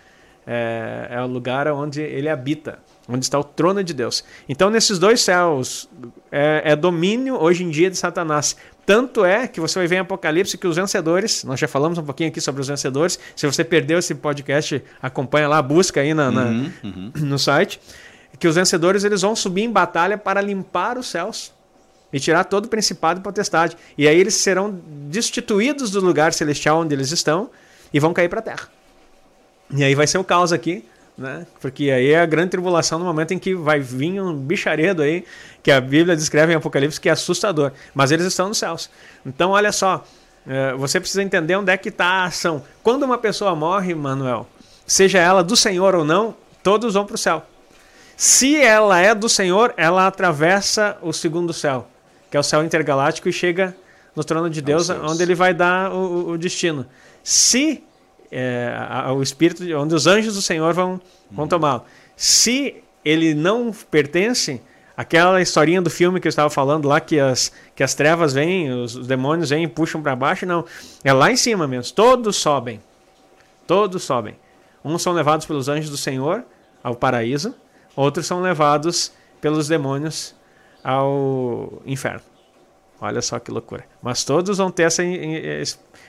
É, é, o lugar onde ele habita, onde está o trono de Deus. Então, nesses dois céus, é, é domínio hoje em dia de Satanás. Tanto é que você vai ver em Apocalipse que os vencedores, nós já falamos um pouquinho aqui sobre os vencedores. Se você perdeu esse podcast, acompanha lá, busca aí na, na uhum, uhum. no site que os vencedores eles vão subir em batalha para limpar os céus e tirar todo o principado e potestade. E aí eles serão destituídos do lugar celestial onde eles estão e vão cair para a terra. E aí vai ser o caos aqui, né? Porque aí é a grande tribulação no momento em que vai vir um bicharedo aí, que a Bíblia descreve em Apocalipse que é assustador. Mas eles estão nos céus. Então, olha só, é, você precisa entender onde é que está a ação. Quando uma pessoa morre, Manuel, seja ela do Senhor ou não, todos vão para o céu. Se ela é do Senhor, ela atravessa o segundo céu, que é o céu intergaláctico, e chega no trono de Deus, onde ele vai dar o, o destino. Se é, a, o Espírito, onde os anjos do Senhor vão, vão uhum. tomá-lo. Se ele não pertence, aquela historinha do filme que eu estava falando lá, que as, que as trevas vêm, os, os demônios vêm e puxam para baixo, não. É lá em cima mesmo. Todos sobem. Todos sobem. Uns são levados pelos anjos do Senhor ao paraíso, Outros são levados pelos demônios ao inferno. Olha só que loucura. Mas todos vão ter essa,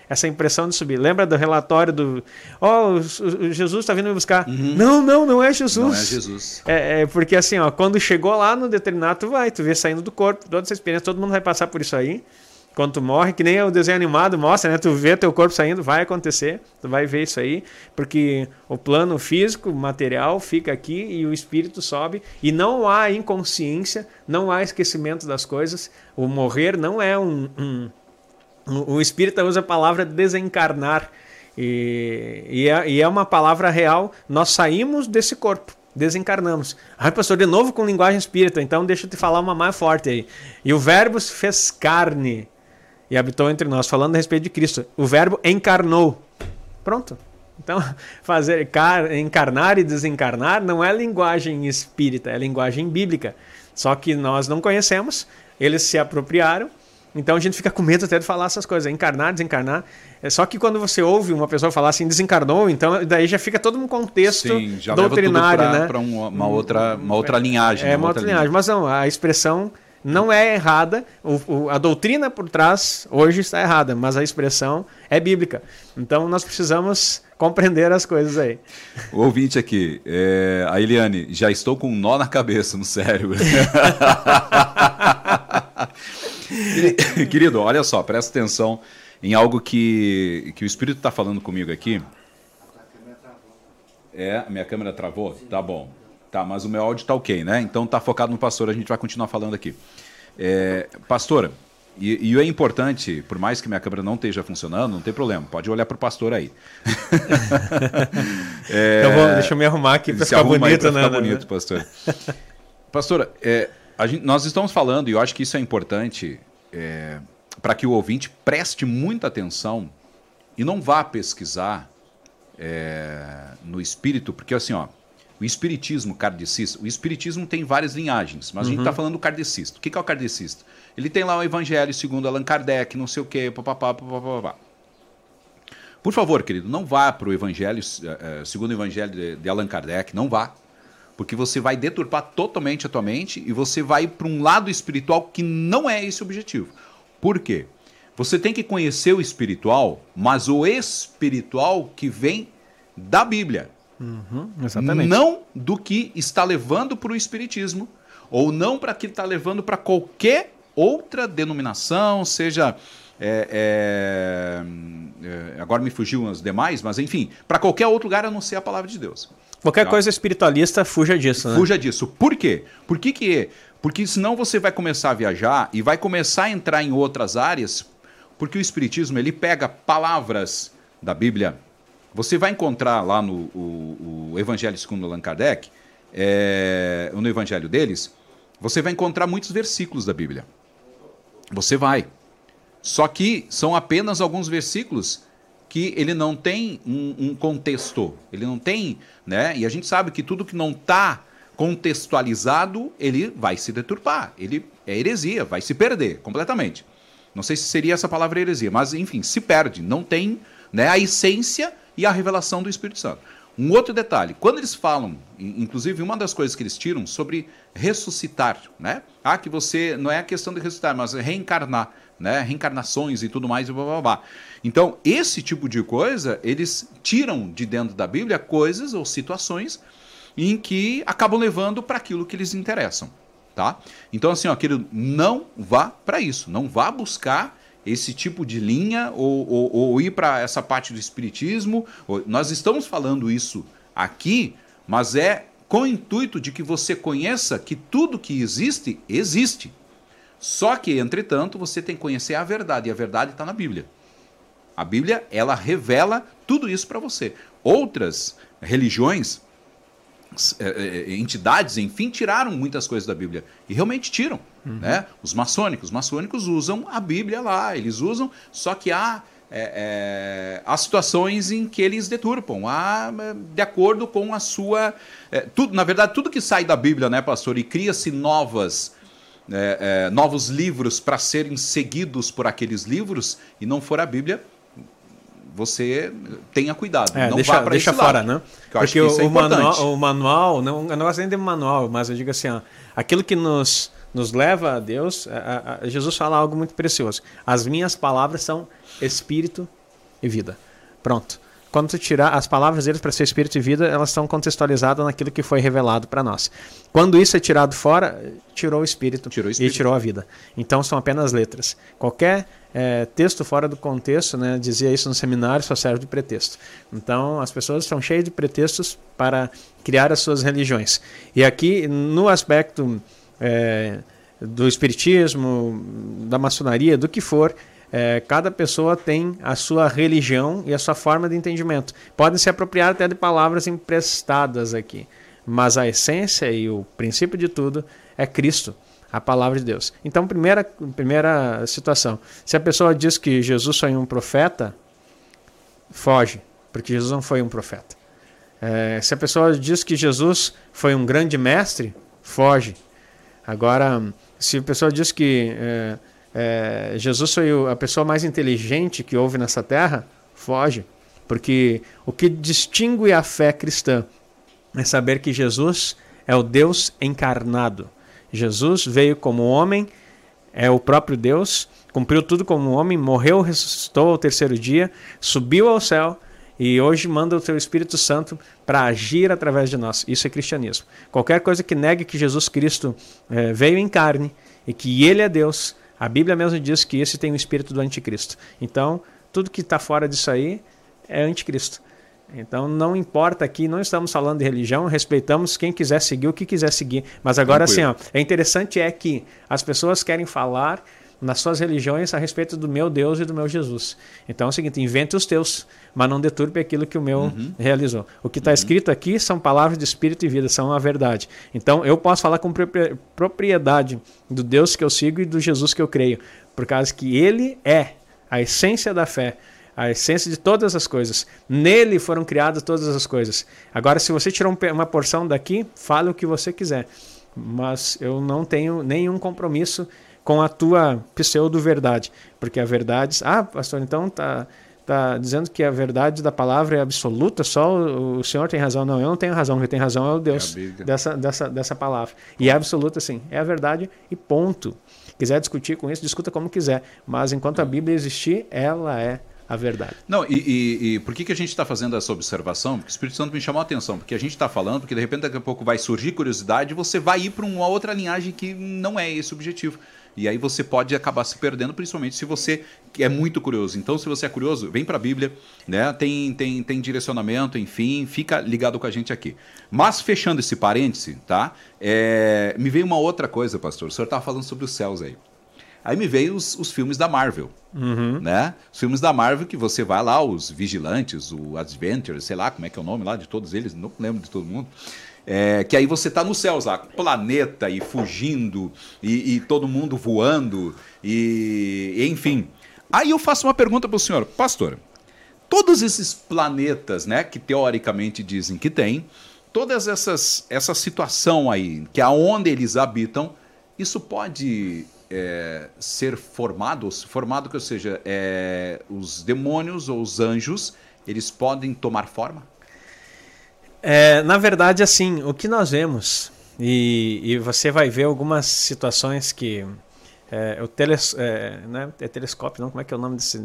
essa impressão de subir. Lembra do relatório do. Oh, Jesus está vindo me buscar. Uhum. Não, não, não é Jesus. Não é Jesus. É, é, porque assim, ó, quando chegou lá no determinado, tu vai, tu vê saindo do corpo, toda essa experiência, todo mundo vai passar por isso aí quando tu morre, que nem o desenho animado mostra, né? Tu vê teu corpo saindo, vai acontecer, tu vai ver isso aí, porque o plano físico, material, fica aqui e o espírito sobe, e não há inconsciência, não há esquecimento das coisas. O morrer não é um. um o espírita usa a palavra desencarnar, e, e, é, e é uma palavra real. Nós saímos desse corpo. desencarnamos. Ai, pastor, de novo com linguagem espírita, então deixa eu te falar uma mais forte aí. E o verbo se fez carne e habitou entre nós, falando a respeito de Cristo. O verbo encarnou. Pronto. Então, fazer encarnar e desencarnar não é linguagem espírita, é linguagem bíblica. Só que nós não conhecemos, eles se apropriaram, então a gente fica com medo até de falar essas coisas, encarnar, desencarnar. É só que quando você ouve uma pessoa falar assim, desencarnou, então daí já fica todo um contexto Sim, já doutrinário, leva tudo pra, né? Para uma, outra, uma outra linhagem. É, uma, outra linhagem. linhagem. Mas não, a expressão não é errada, o, o, a doutrina por trás hoje está errada, mas a expressão é bíblica. Então nós precisamos compreender as coisas aí. O ouvinte aqui, é, a Eliane, já estou com um nó na cabeça, no cérebro. Querido, olha só, presta atenção em algo que, que o Espírito está falando comigo aqui. É, a minha câmera travou? Tá bom. Tá, mas o meu áudio tá ok, né? Então tá focado no pastor, a gente vai continuar falando aqui. É, pastora, e, e é importante, por mais que minha câmera não esteja funcionando, não tem problema, pode olhar para o pastor aí. é, então vou, deixa eu me arrumar aqui para ficar bonito, né? Ficar bonito, pastor. Pastora, é, gente, nós estamos falando, e eu acho que isso é importante é, para que o ouvinte preste muita atenção e não vá pesquisar é, no espírito, porque assim, ó, o espiritismo kardecista, o espiritismo tem várias linhagens, mas uhum. a gente está uhum. falando do kardecista. O que, é o kardecista? Ele tem lá o Evangelho segundo Allan Kardec, não sei o quê, papapá, papapá. Por favor, querido, não vá para o Evangelho, uh, segundo o Evangelho de, de Allan Kardec, não vá. Porque você vai deturpar totalmente a tua mente e você vai para um lado espiritual que não é esse o objetivo. Por quê? Você tem que conhecer o espiritual, mas o espiritual que vem da Bíblia. Uhum, exatamente. Não do que está levando para o Espiritismo, ou não para que está levando para qualquer outra denominação, seja. É, é, é, agora me fugiu as demais, mas enfim, para qualquer outro lugar a não ser a palavra de Deus. Qualquer tá? coisa espiritualista, fuja disso, né? Fuja disso. Por quê? Por que, que Porque senão você vai começar a viajar e vai começar a entrar em outras áreas, porque o Espiritismo ele pega palavras da Bíblia, você vai encontrar lá no o, o Evangelho segundo Allan Kardec, é, no Evangelho deles, você vai encontrar muitos versículos da Bíblia. Você vai. Só que são apenas alguns versículos que ele não tem um, um contexto, ele não tem, né? E a gente sabe que tudo que não está contextualizado, ele vai se deturpar, ele é heresia, vai se perder completamente. Não sei se seria essa palavra heresia, mas enfim, se perde, não tem né, a essência e a revelação do Espírito Santo. Um outro detalhe, quando eles falam, inclusive uma das coisas que eles tiram sobre ressuscitar, né? Ah, que você não é a questão de ressuscitar, mas reencarnar, né? Reencarnações e tudo mais e blá, blá, blá. Então, esse tipo de coisa, eles tiram de dentro da Bíblia coisas ou situações em que acabam levando para aquilo que eles interessam, tá? Então, assim, ó, querido, não vá para isso, não vá buscar esse tipo de linha ou, ou, ou ir para essa parte do espiritismo. Nós estamos falando isso aqui, mas é com o intuito de que você conheça que tudo que existe, existe. Só que, entretanto, você tem que conhecer a verdade, e a verdade está na Bíblia. A Bíblia, ela revela tudo isso para você. Outras religiões, é, é, entidades, enfim, tiraram muitas coisas da Bíblia. E realmente tiram. Uhum. Né? Os maçônicos. Os maçônicos usam a Bíblia lá, eles usam, só que há, é, é, há situações em que eles deturpam, há, é, de acordo com a sua. É, tudo, na verdade, tudo que sai da Bíblia, né, pastor, e cria-se novas. É, novos livros para serem seguidos por aqueles livros e não for a Bíblia, você tenha cuidado. É, não deixa, vá deixa fora, né? Porque o, é o, manual, o manual, não, não gosto nem de manual, mas eu digo assim, ó, aquilo que nos nos leva a Deus, a, a, Jesus fala algo muito precioso. As minhas palavras são espírito e vida. Pronto. Quando tu tirar as palavras deles para ser espírito e vida, elas estão contextualizadas naquilo que foi revelado para nós. Quando isso é tirado fora, tirou o espírito, tirou o espírito. e tirou a vida. Então são apenas letras. Qualquer é, texto fora do contexto, né, dizia isso no seminário, só serve de pretexto. Então as pessoas estão cheias de pretextos para criar as suas religiões. E aqui, no aspecto é, do espiritismo, da maçonaria, do que for, é, cada pessoa tem a sua religião e a sua forma de entendimento. Podem se apropriar até de palavras emprestadas aqui. mas a essência e o princípio de tudo é Cristo, a palavra de Deus. Então, primeira, primeira situação: se a pessoa diz que Jesus foi um profeta, foge, porque Jesus não foi um profeta. É, se a pessoa diz que Jesus foi um grande mestre, foge. Agora, se a pessoa diz que é, é, Jesus foi a pessoa mais inteligente que houve nessa terra, foge. Porque o que distingue a fé cristã é saber que Jesus é o Deus encarnado. Jesus veio como homem, é o próprio Deus, cumpriu tudo como homem, morreu, ressuscitou ao terceiro dia, subiu ao céu e hoje manda o teu Espírito Santo para agir através de nós. Isso é cristianismo. Qualquer coisa que negue que Jesus Cristo é, veio em carne e que ele é Deus, a Bíblia mesmo diz que esse tem o espírito do anticristo. Então, tudo que está fora disso aí é anticristo. Então não importa aqui, não estamos falando de religião, respeitamos quem quiser seguir o que quiser seguir. Mas agora Tranquilo. assim, ó, é interessante é que as pessoas querem falar nas suas religiões a respeito do meu Deus e do meu Jesus. Então é o seguinte, invente os teus, mas não deturpe aquilo que o meu uhum. realizou. O que está uhum. escrito aqui são palavras de espírito e vida, são a verdade. Então eu posso falar com propriedade do Deus que eu sigo e do Jesus que eu creio, por causa que ele é a essência da fé a essência de todas as coisas. Nele foram criadas todas as coisas. Agora, se você tirar uma porção daqui, fale o que você quiser. Mas eu não tenho nenhum compromisso com a tua pseudo-verdade. Porque a verdade. Ah, pastor, então tá, tá dizendo que a verdade da palavra é absoluta, só o, o senhor tem razão. Não, eu não tenho razão. Quem tem razão é o Deus é dessa, dessa, dessa palavra. E é absoluta, sim. É a verdade e ponto. Quiser discutir com isso, discuta como quiser. Mas enquanto a Bíblia existir, ela é a verdade. Não, e, e, e por que, que a gente está fazendo essa observação? Porque o Espírito Santo me chamou a atenção, porque a gente está falando, porque de repente daqui a pouco vai surgir curiosidade e você vai ir para uma outra linhagem que não é esse o objetivo. E aí você pode acabar se perdendo, principalmente se você é muito curioso. Então, se você é curioso, vem para a Bíblia, né? Tem, tem, tem direcionamento, enfim, fica ligado com a gente aqui. Mas fechando esse parêntese, tá? É, me veio uma outra coisa, pastor. O senhor estava falando sobre os céus aí. Aí me veio os, os filmes da Marvel. Uhum. Né? Os filmes da Marvel que você vai lá, os Vigilantes, o Adventure, sei lá como é que é o nome lá de todos eles, não lembro de todo mundo. É, que aí você tá nos céus lá, planeta e fugindo, e, e todo mundo voando, e, e, enfim. Aí eu faço uma pergunta para o senhor, pastor. Todos esses planetas, né, que teoricamente dizem que tem, todas essas essa situação aí, que é aonde eles habitam, isso pode é, ser formado, formado que ou seja, é, os demônios ou os anjos, eles podem tomar forma? É, na verdade, assim, o que nós vemos, e, e você vai ver algumas situações que é, o teles, é, né, é telescópio, não? Como é que é o nome desse?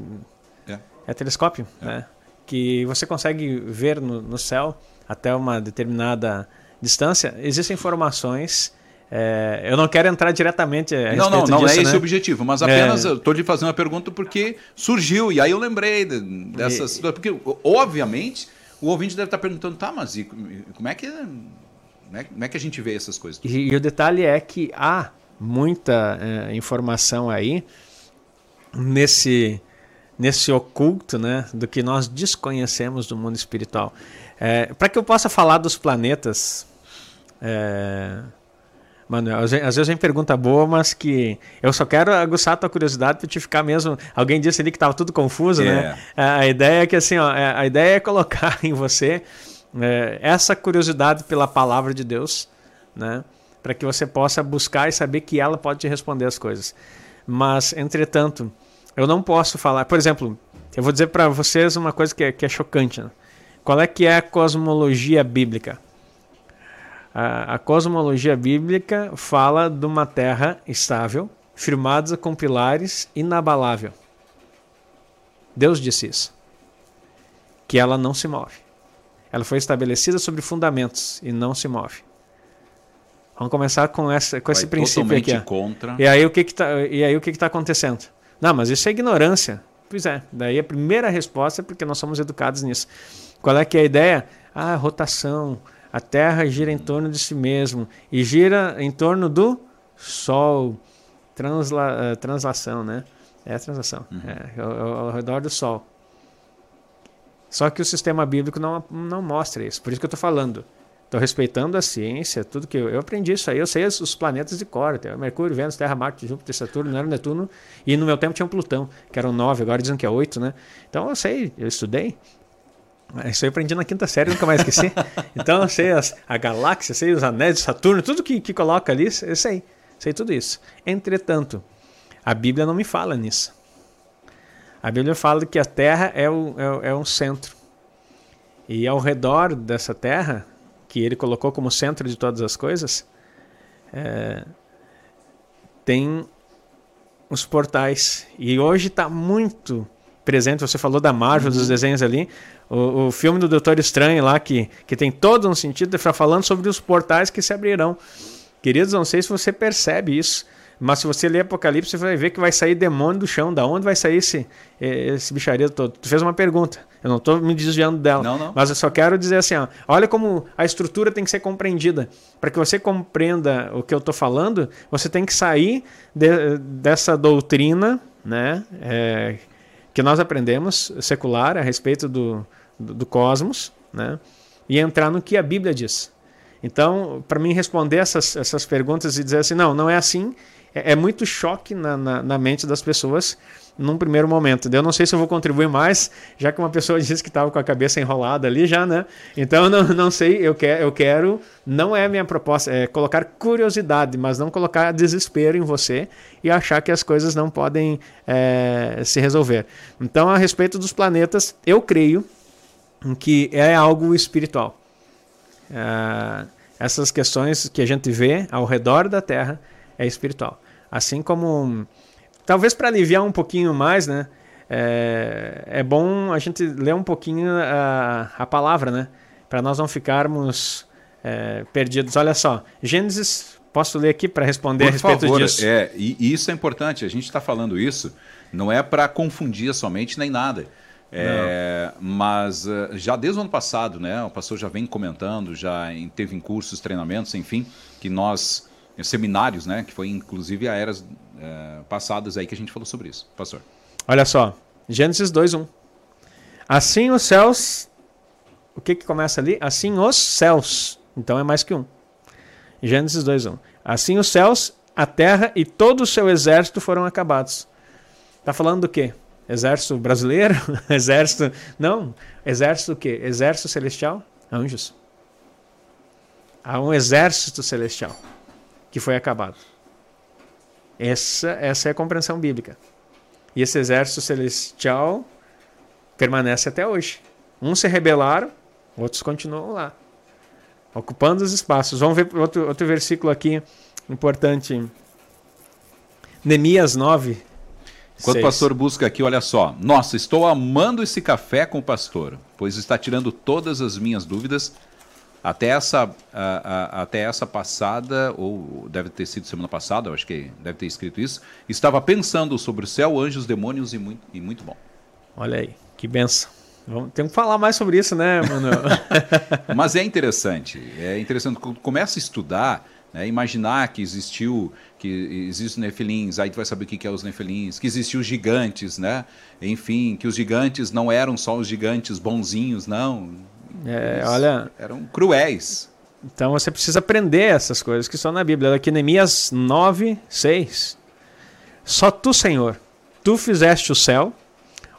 É, é telescópio, é. né? Que você consegue ver no, no céu até uma determinada distância. Existem informações é, eu não quero entrar diretamente a Não, não, não disso, é esse né? o objetivo, mas apenas é... estou lhe fazendo uma pergunta porque surgiu, e aí eu lembrei dessa e... situação. Porque, obviamente, o ouvinte deve estar perguntando, tá, mas e, como, é que, como, é, como é que a gente vê essas coisas? E, e o detalhe é que há muita é, informação aí nesse, nesse oculto né, do que nós desconhecemos do mundo espiritual. É, Para que eu possa falar dos planetas. É, Manuel, às vezes vem pergunta boa, mas que eu só quero aguçar a tua curiosidade para te ficar mesmo. Alguém disse ali que estava tudo confuso, né? é. né? A ideia é que assim, ó, é, a ideia é colocar em você é, essa curiosidade pela palavra de Deus, né? Para que você possa buscar e saber que ela pode te responder as coisas. Mas, entretanto, eu não posso falar. Por exemplo, eu vou dizer para vocês uma coisa que é, que é chocante. Né? Qual é que é a cosmologia bíblica? A, a cosmologia bíblica fala de uma terra estável, firmada com pilares inabalável. Deus disse isso. Que ela não se move. Ela foi estabelecida sobre fundamentos e não se move. Vamos começar com, essa, com esse princípio aqui. Contra. E aí o que está e aí o que está acontecendo? Não, mas isso é ignorância. Pois é. Daí a primeira resposta é porque nós somos educados nisso. Qual é que é a ideia? Ah, rotação, a Terra gira em torno de si mesmo e gira em torno do Sol. Transla, uh, translação, né? É a translação. Uhum. É, ao, ao, redor do Sol. Só que o sistema bíblico não, não mostra isso. Por isso que eu estou falando. Estou respeitando a ciência, tudo que eu, eu, aprendi isso aí. Eu sei os planetas de cor: Mercúrio, Vênus, Terra, Marte, Júpiter, Saturno, não era Netuno. E no meu tempo tinha um Plutão, que eram nove, agora dizem que é oito, né? Então eu sei, eu estudei. Isso eu aprendi na quinta série, nunca mais esqueci. então eu sei as, a galáxia, sei os anéis de Saturno, tudo que, que coloca ali, eu sei. Sei tudo isso. Entretanto, a Bíblia não me fala nisso. A Bíblia fala que a Terra é, o, é, é um centro. E ao redor dessa Terra que ele colocou como centro de todas as coisas, é, tem os portais. E hoje está muito presente. Você falou da Marvel, uhum. dos desenhos ali. O, o filme do Doutor Estranho lá, que, que tem todo um sentido, está falando sobre os portais que se abrirão. Queridos, não sei se você percebe isso. Mas se você ler Apocalipse, você vai ver que vai sair demônio do chão. Da onde vai sair esse, eh, esse bicharia todo? Tu fez uma pergunta. Eu não estou me desviando dela. Não, não. Mas eu só quero dizer assim: ó, olha como a estrutura tem que ser compreendida. Para que você compreenda o que eu estou falando, você tem que sair de, dessa doutrina né, é, que nós aprendemos, secular, a respeito do, do, do cosmos, né, e entrar no que a Bíblia diz. Então, para mim responder essas, essas perguntas e dizer assim: não, não é assim é, é muito choque na, na, na, mente das pessoas num primeiro momento. Eu não sei se eu vou contribuir mais, já que uma pessoa disse que estava com a cabeça enrolada ali já, né? Então não, não sei, eu, quer, eu quero, não é minha proposta, é colocar curiosidade, mas não colocar desespero em você e achar que as coisas não podem é, se resolver. Então, a respeito dos planetas, eu creio que é algo espiritual. É, essas questões que a gente vê ao redor da Terra é espiritual. Assim como, talvez para aliviar um pouquinho mais, né? É, é, bom a gente ler um pouquinho a, a palavra, né? Para nós não ficarmos é, perdidos. Olha só, Gênesis, posso ler aqui para responder Por a respeito favor, disso? É, e, e isso é importante, a gente está falando isso, não é para confundir somente nem nada. É, mas uh, já desde o ano passado, né, o pastor já vem comentando, já teve em cursos, treinamentos, enfim, que nós seminários, né? Que foi inclusive a eras é, passadas aí que a gente falou sobre isso. Pastor. Olha só, Gênesis 2:1. Assim os céus, o que que começa ali? Assim os céus. Então é mais que um. Gênesis 2:1. Assim os céus, a terra e todo o seu exército foram acabados. Tá falando do quê? Exército brasileiro? exército. Não. Exército o quê? Exército celestial? Anjos. Há um exército celestial que foi acabado. Essa, essa é a compreensão bíblica. E esse exército celestial permanece até hoje. Uns se rebelaram, outros continuam lá, ocupando os espaços. Vamos ver outro, outro versículo aqui importante. Neemias 9. Enquanto o pastor busca aqui, olha só. Nossa, estou amando esse café com o pastor, pois está tirando todas as minhas dúvidas até essa, a, a, até essa passada, ou deve ter sido semana passada, eu acho que deve ter escrito isso, estava pensando sobre o céu, anjos, demônios e muito, e muito bom. Olha aí, que benção. Vamos, tem que falar mais sobre isso, né, Manuel? Mas é interessante, é interessante. Começa a estudar, né, imaginar que existiu, que existem nefilins, aí tu vai saber o que é os nefilins, que existiam gigantes, né? Enfim, que os gigantes não eram só os gigantes bonzinhos, não é, olha. Eram cruéis. Então você precisa aprender essas coisas que estão na Bíblia. Aqui Neemias 9, 6. Só tu, Senhor, tu fizeste o céu,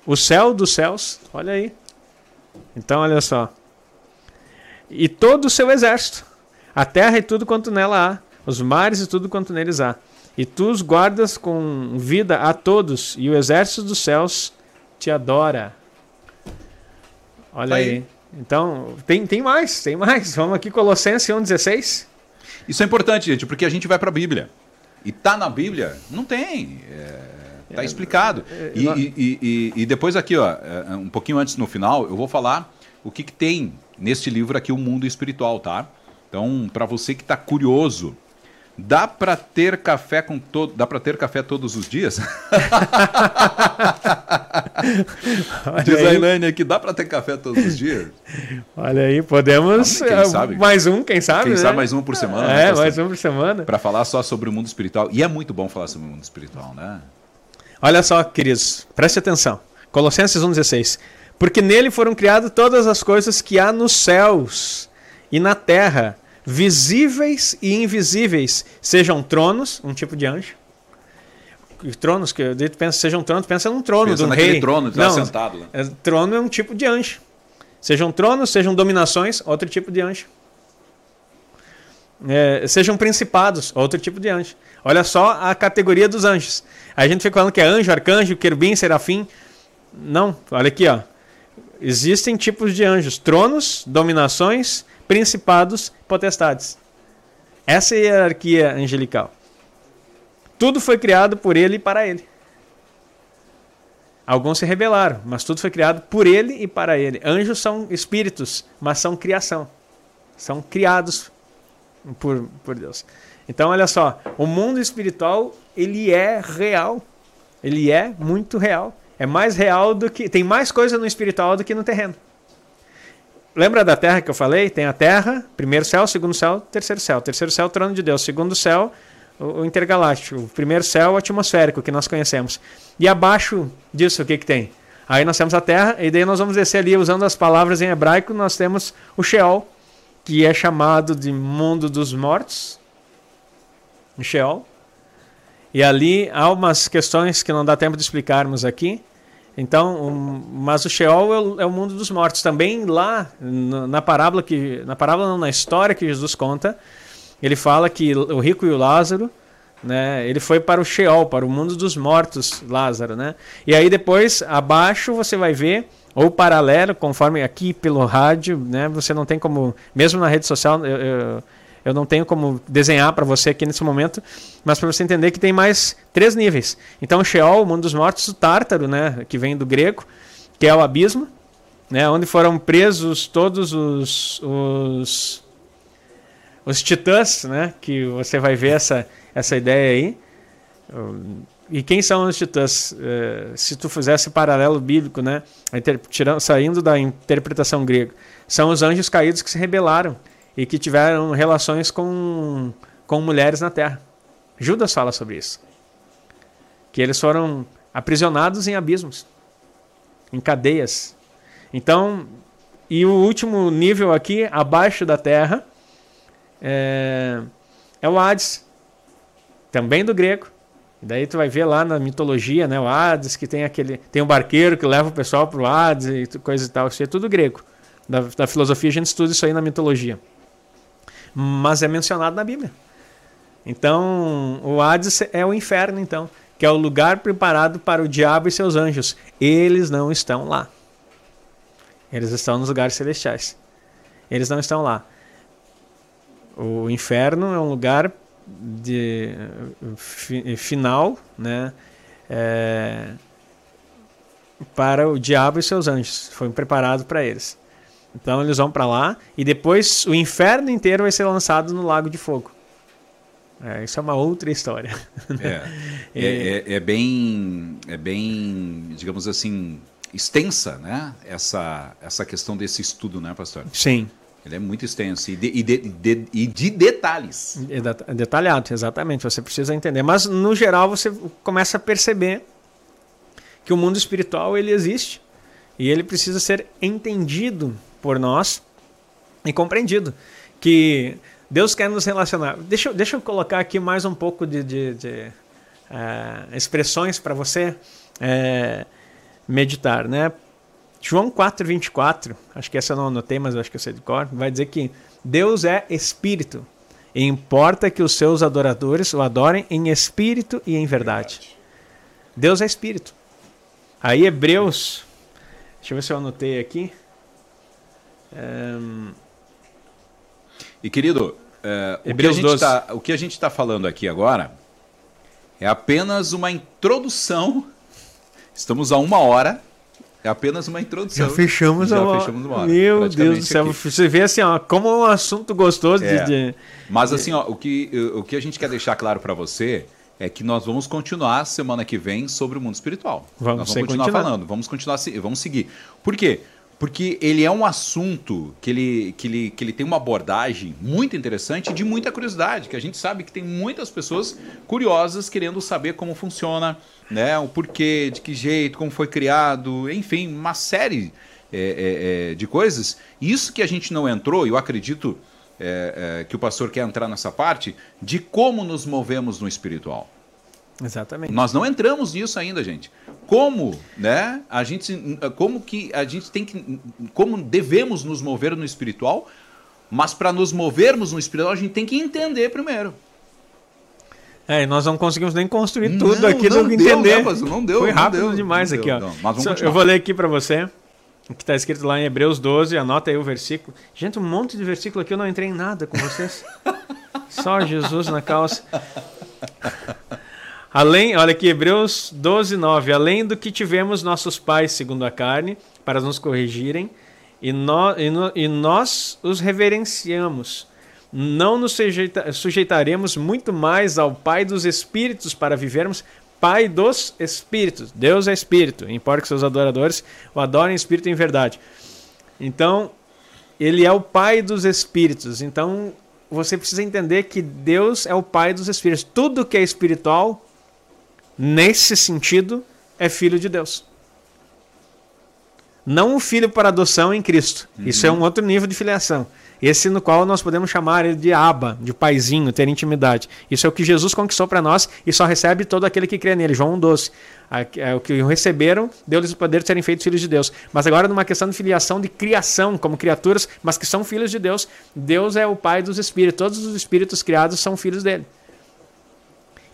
o céu dos céus, olha aí. Então, olha só. E todo o seu exército, a terra e tudo quanto nela há, os mares e tudo quanto neles há. E tu os guardas com vida a todos, e o exército dos céus te adora. Olha tá aí. aí. Então, tem, tem mais, tem mais. Vamos aqui, Colossenses 1,16. Isso é importante, gente, porque a gente vai para a Bíblia. E tá na Bíblia? Não tem. É, tá é, explicado. É, e, e, e, e, depois aqui, ó, é, um pouquinho antes no final, eu vou falar o que, que tem neste livro aqui, o mundo espiritual, tá? Então, para você que está curioso Dá para ter café com todo, dá para ter café todos os dias? Diz a Elaine aqui, dá para ter café todos os dias? Olha aí, podemos quem sabe? mais um, quem sabe? Quem né? sabe mais um por semana? É, né, mais um por semana. Para falar só sobre o mundo espiritual. E é muito bom falar sobre o mundo espiritual, né? Olha só, queridos, preste atenção. Colossenses 1:16. Porque nele foram criadas todas as coisas que há nos céus e na terra, visíveis e invisíveis, sejam tronos, um tipo de anjo. Tronos, que eu pensa, sejam tronos, pensa num trono Pensa um naquele rei. trono que tá sentado lá. é, trono é um tipo de anjo. Sejam tronos, sejam dominações, outro tipo de anjo. É, sejam principados, outro tipo de anjo. Olha só a categoria dos anjos. A gente fica falando que é anjo, arcanjo, querubim, serafim. Não, olha aqui, ó. Existem tipos de anjos: tronos, dominações, principados, potestades. Essa é a hierarquia angelical. Tudo foi criado por ele e para ele. Alguns se rebelaram, mas tudo foi criado por ele e para ele. Anjos são espíritos, mas são criação. São criados por, por Deus. Então, olha só, o mundo espiritual, ele é real. Ele é muito real. É mais real do que. Tem mais coisa no espiritual do que no terreno. Lembra da terra que eu falei? Tem a terra, primeiro céu, segundo céu, terceiro céu. Terceiro céu, trono de Deus. Segundo céu, o, intergaláctico. Primeiro céu, o atmosférico, que nós conhecemos. E abaixo disso, o que, que tem? Aí nós temos a terra, e daí nós vamos descer ali, usando as palavras em hebraico, nós temos o Sheol, que é chamado de mundo dos mortos. Sheol. E ali há umas questões que não dá tempo de explicarmos aqui. Então, um, mas o Sheol é o, é o, mundo dos mortos. Também lá na, parábola que na parábola não, na história que Jesus conta, ele fala que o rico e o Lázaro, né, ele foi para o Sheol, para o mundo dos mortos, Lázaro, né? E aí depois abaixo você vai ver ou paralelo, conforme aqui pelo rádio, né? Você não tem como, mesmo na rede social, eu, eu, eu não tenho como desenhar para você aqui nesse momento, mas para você entender que tem mais três níveis. Então, Sheol, o mundo dos mortos, o Tártaro, né? Que vem do grego, que é o abismo, né? Onde foram presos todos os, os os titãs, né? Que você vai ver essa essa ideia aí. E quem são os titãs? Uh, se tu fizesse paralelo bíblico, né? Tirando, saindo da interpretação grega, são os anjos caídos que se rebelaram e que tiveram relações com, com mulheres na terra. Judas fala sobre isso. Que eles foram aprisionados em abismos, em cadeias. Então, e o último nível aqui, abaixo da terra, é, é o Hades, também do grego e daí tu vai ver lá na mitologia, né, o Hades, que tem aquele, tem um barqueiro que leva o pessoal para o Hades e coisa e tal, isso é tudo grego. Da, da filosofia a gente estuda isso aí na mitologia. Mas é mencionado na Bíblia. Então, o Hades é o inferno, então, que é o lugar preparado para o diabo e seus anjos. Eles não estão lá. Eles estão nos lugares celestiais. Eles não estão lá. O inferno é um lugar de fi, final, né? É, para o diabo e seus anjos. Foi preparado para eles. Então eles vão para lá e depois o inferno inteiro vai ser lançado no lago de fogo. É, isso é uma outra história. É, é, é, é, bem, é bem, digamos assim, extensa, né? Essa, essa questão desse estudo, né, pastor? Sim. Ele é muito extenso e de, e de, de, e de detalhes. É detalhado, exatamente. Você precisa entender. Mas, no geral, você começa a perceber que o mundo espiritual ele existe e ele precisa ser entendido por nós e compreendido. Que Deus quer nos relacionar. Deixa, deixa eu colocar aqui mais um pouco de, de, de uh, expressões para você uh, meditar, né? João 4,24, acho que essa eu não anotei, mas acho que eu sei de cor, vai dizer que Deus é espírito. E importa que os seus adoradores o adorem em espírito e em verdade. Deus é espírito. Aí Hebreus, deixa eu ver se eu anotei aqui. Um... E querido, uh, o que a gente está tá falando aqui agora é apenas uma introdução. Estamos a uma hora é apenas uma introdução. Já fechamos, Já uma... fechamos uma hora. Meu Deus do céu. Aqui. Você vê assim, ó, como é um assunto gostoso é. de, de, Mas assim, ó, o que, o que a gente quer deixar claro para você é que nós vamos continuar semana que vem sobre o mundo espiritual. Vamos, nós vamos continuar, continuar falando, vamos continuar, vamos seguir. Por quê? Porque ele é um assunto que ele, que, ele, que ele tem uma abordagem muito interessante e de muita curiosidade, que a gente sabe que tem muitas pessoas curiosas querendo saber como funciona, né, o porquê, de que jeito, como foi criado, enfim, uma série é, é, de coisas. Isso que a gente não entrou, eu acredito é, é, que o pastor quer entrar nessa parte, de como nos movemos no espiritual. Exatamente. Nós não entramos nisso ainda, gente. Como, né? A gente, como que a gente tem que, como devemos nos mover no espiritual? Mas para nos movermos no espiritual, a gente tem que entender primeiro. É, nós não conseguimos nem construir tudo não, aqui não do deu, entender. Né, não deu, Foi rápido deu, demais aqui, ó. eu vou ler aqui para você o que está escrito lá em Hebreus 12, anota aí o versículo. Gente, um monte de versículo aqui, eu não entrei em nada com vocês. Só Jesus na calça. Além, olha aqui, Hebreus 12, 9. Além do que tivemos nossos pais segundo a carne, para nos corrigirem, e, no, e, no, e nós os reverenciamos. Não nos sujeita, sujeitaremos muito mais ao Pai dos Espíritos para vivermos Pai dos Espíritos. Deus é Espírito. Importa que seus adoradores o adorem Espírito em verdade. Então, ele é o Pai dos Espíritos. Então, você precisa entender que Deus é o Pai dos Espíritos. Tudo que é espiritual, nesse sentido, é filho de Deus. Não o filho para adoção em Cristo. Uhum. Isso é um outro nível de filiação. Esse no qual nós podemos chamar ele de aba, de paizinho, ter intimidade. Isso é o que Jesus conquistou para nós e só recebe todo aquele que crê nele. João 12. É o que receberam, deu-lhes o poder de serem feitos filhos de Deus. Mas agora, numa questão de filiação, de criação, como criaturas, mas que são filhos de Deus, Deus é o Pai dos Espíritos. Todos os espíritos criados são filhos dele.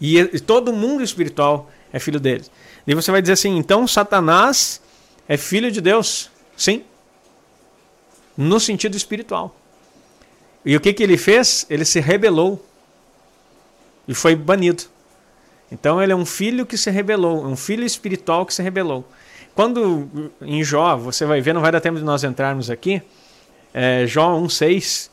E, todo mundo espiritual é filho dele. E você vai dizer assim: então Satanás é filho de Deus? Sim. No sentido espiritual. E o que, que ele fez? Ele se rebelou e foi banido. Então ele é um filho que se rebelou, um filho espiritual que se rebelou. Quando em Jó, você vai ver, não vai dar tempo de nós entrarmos aqui, é, Jó 1,6,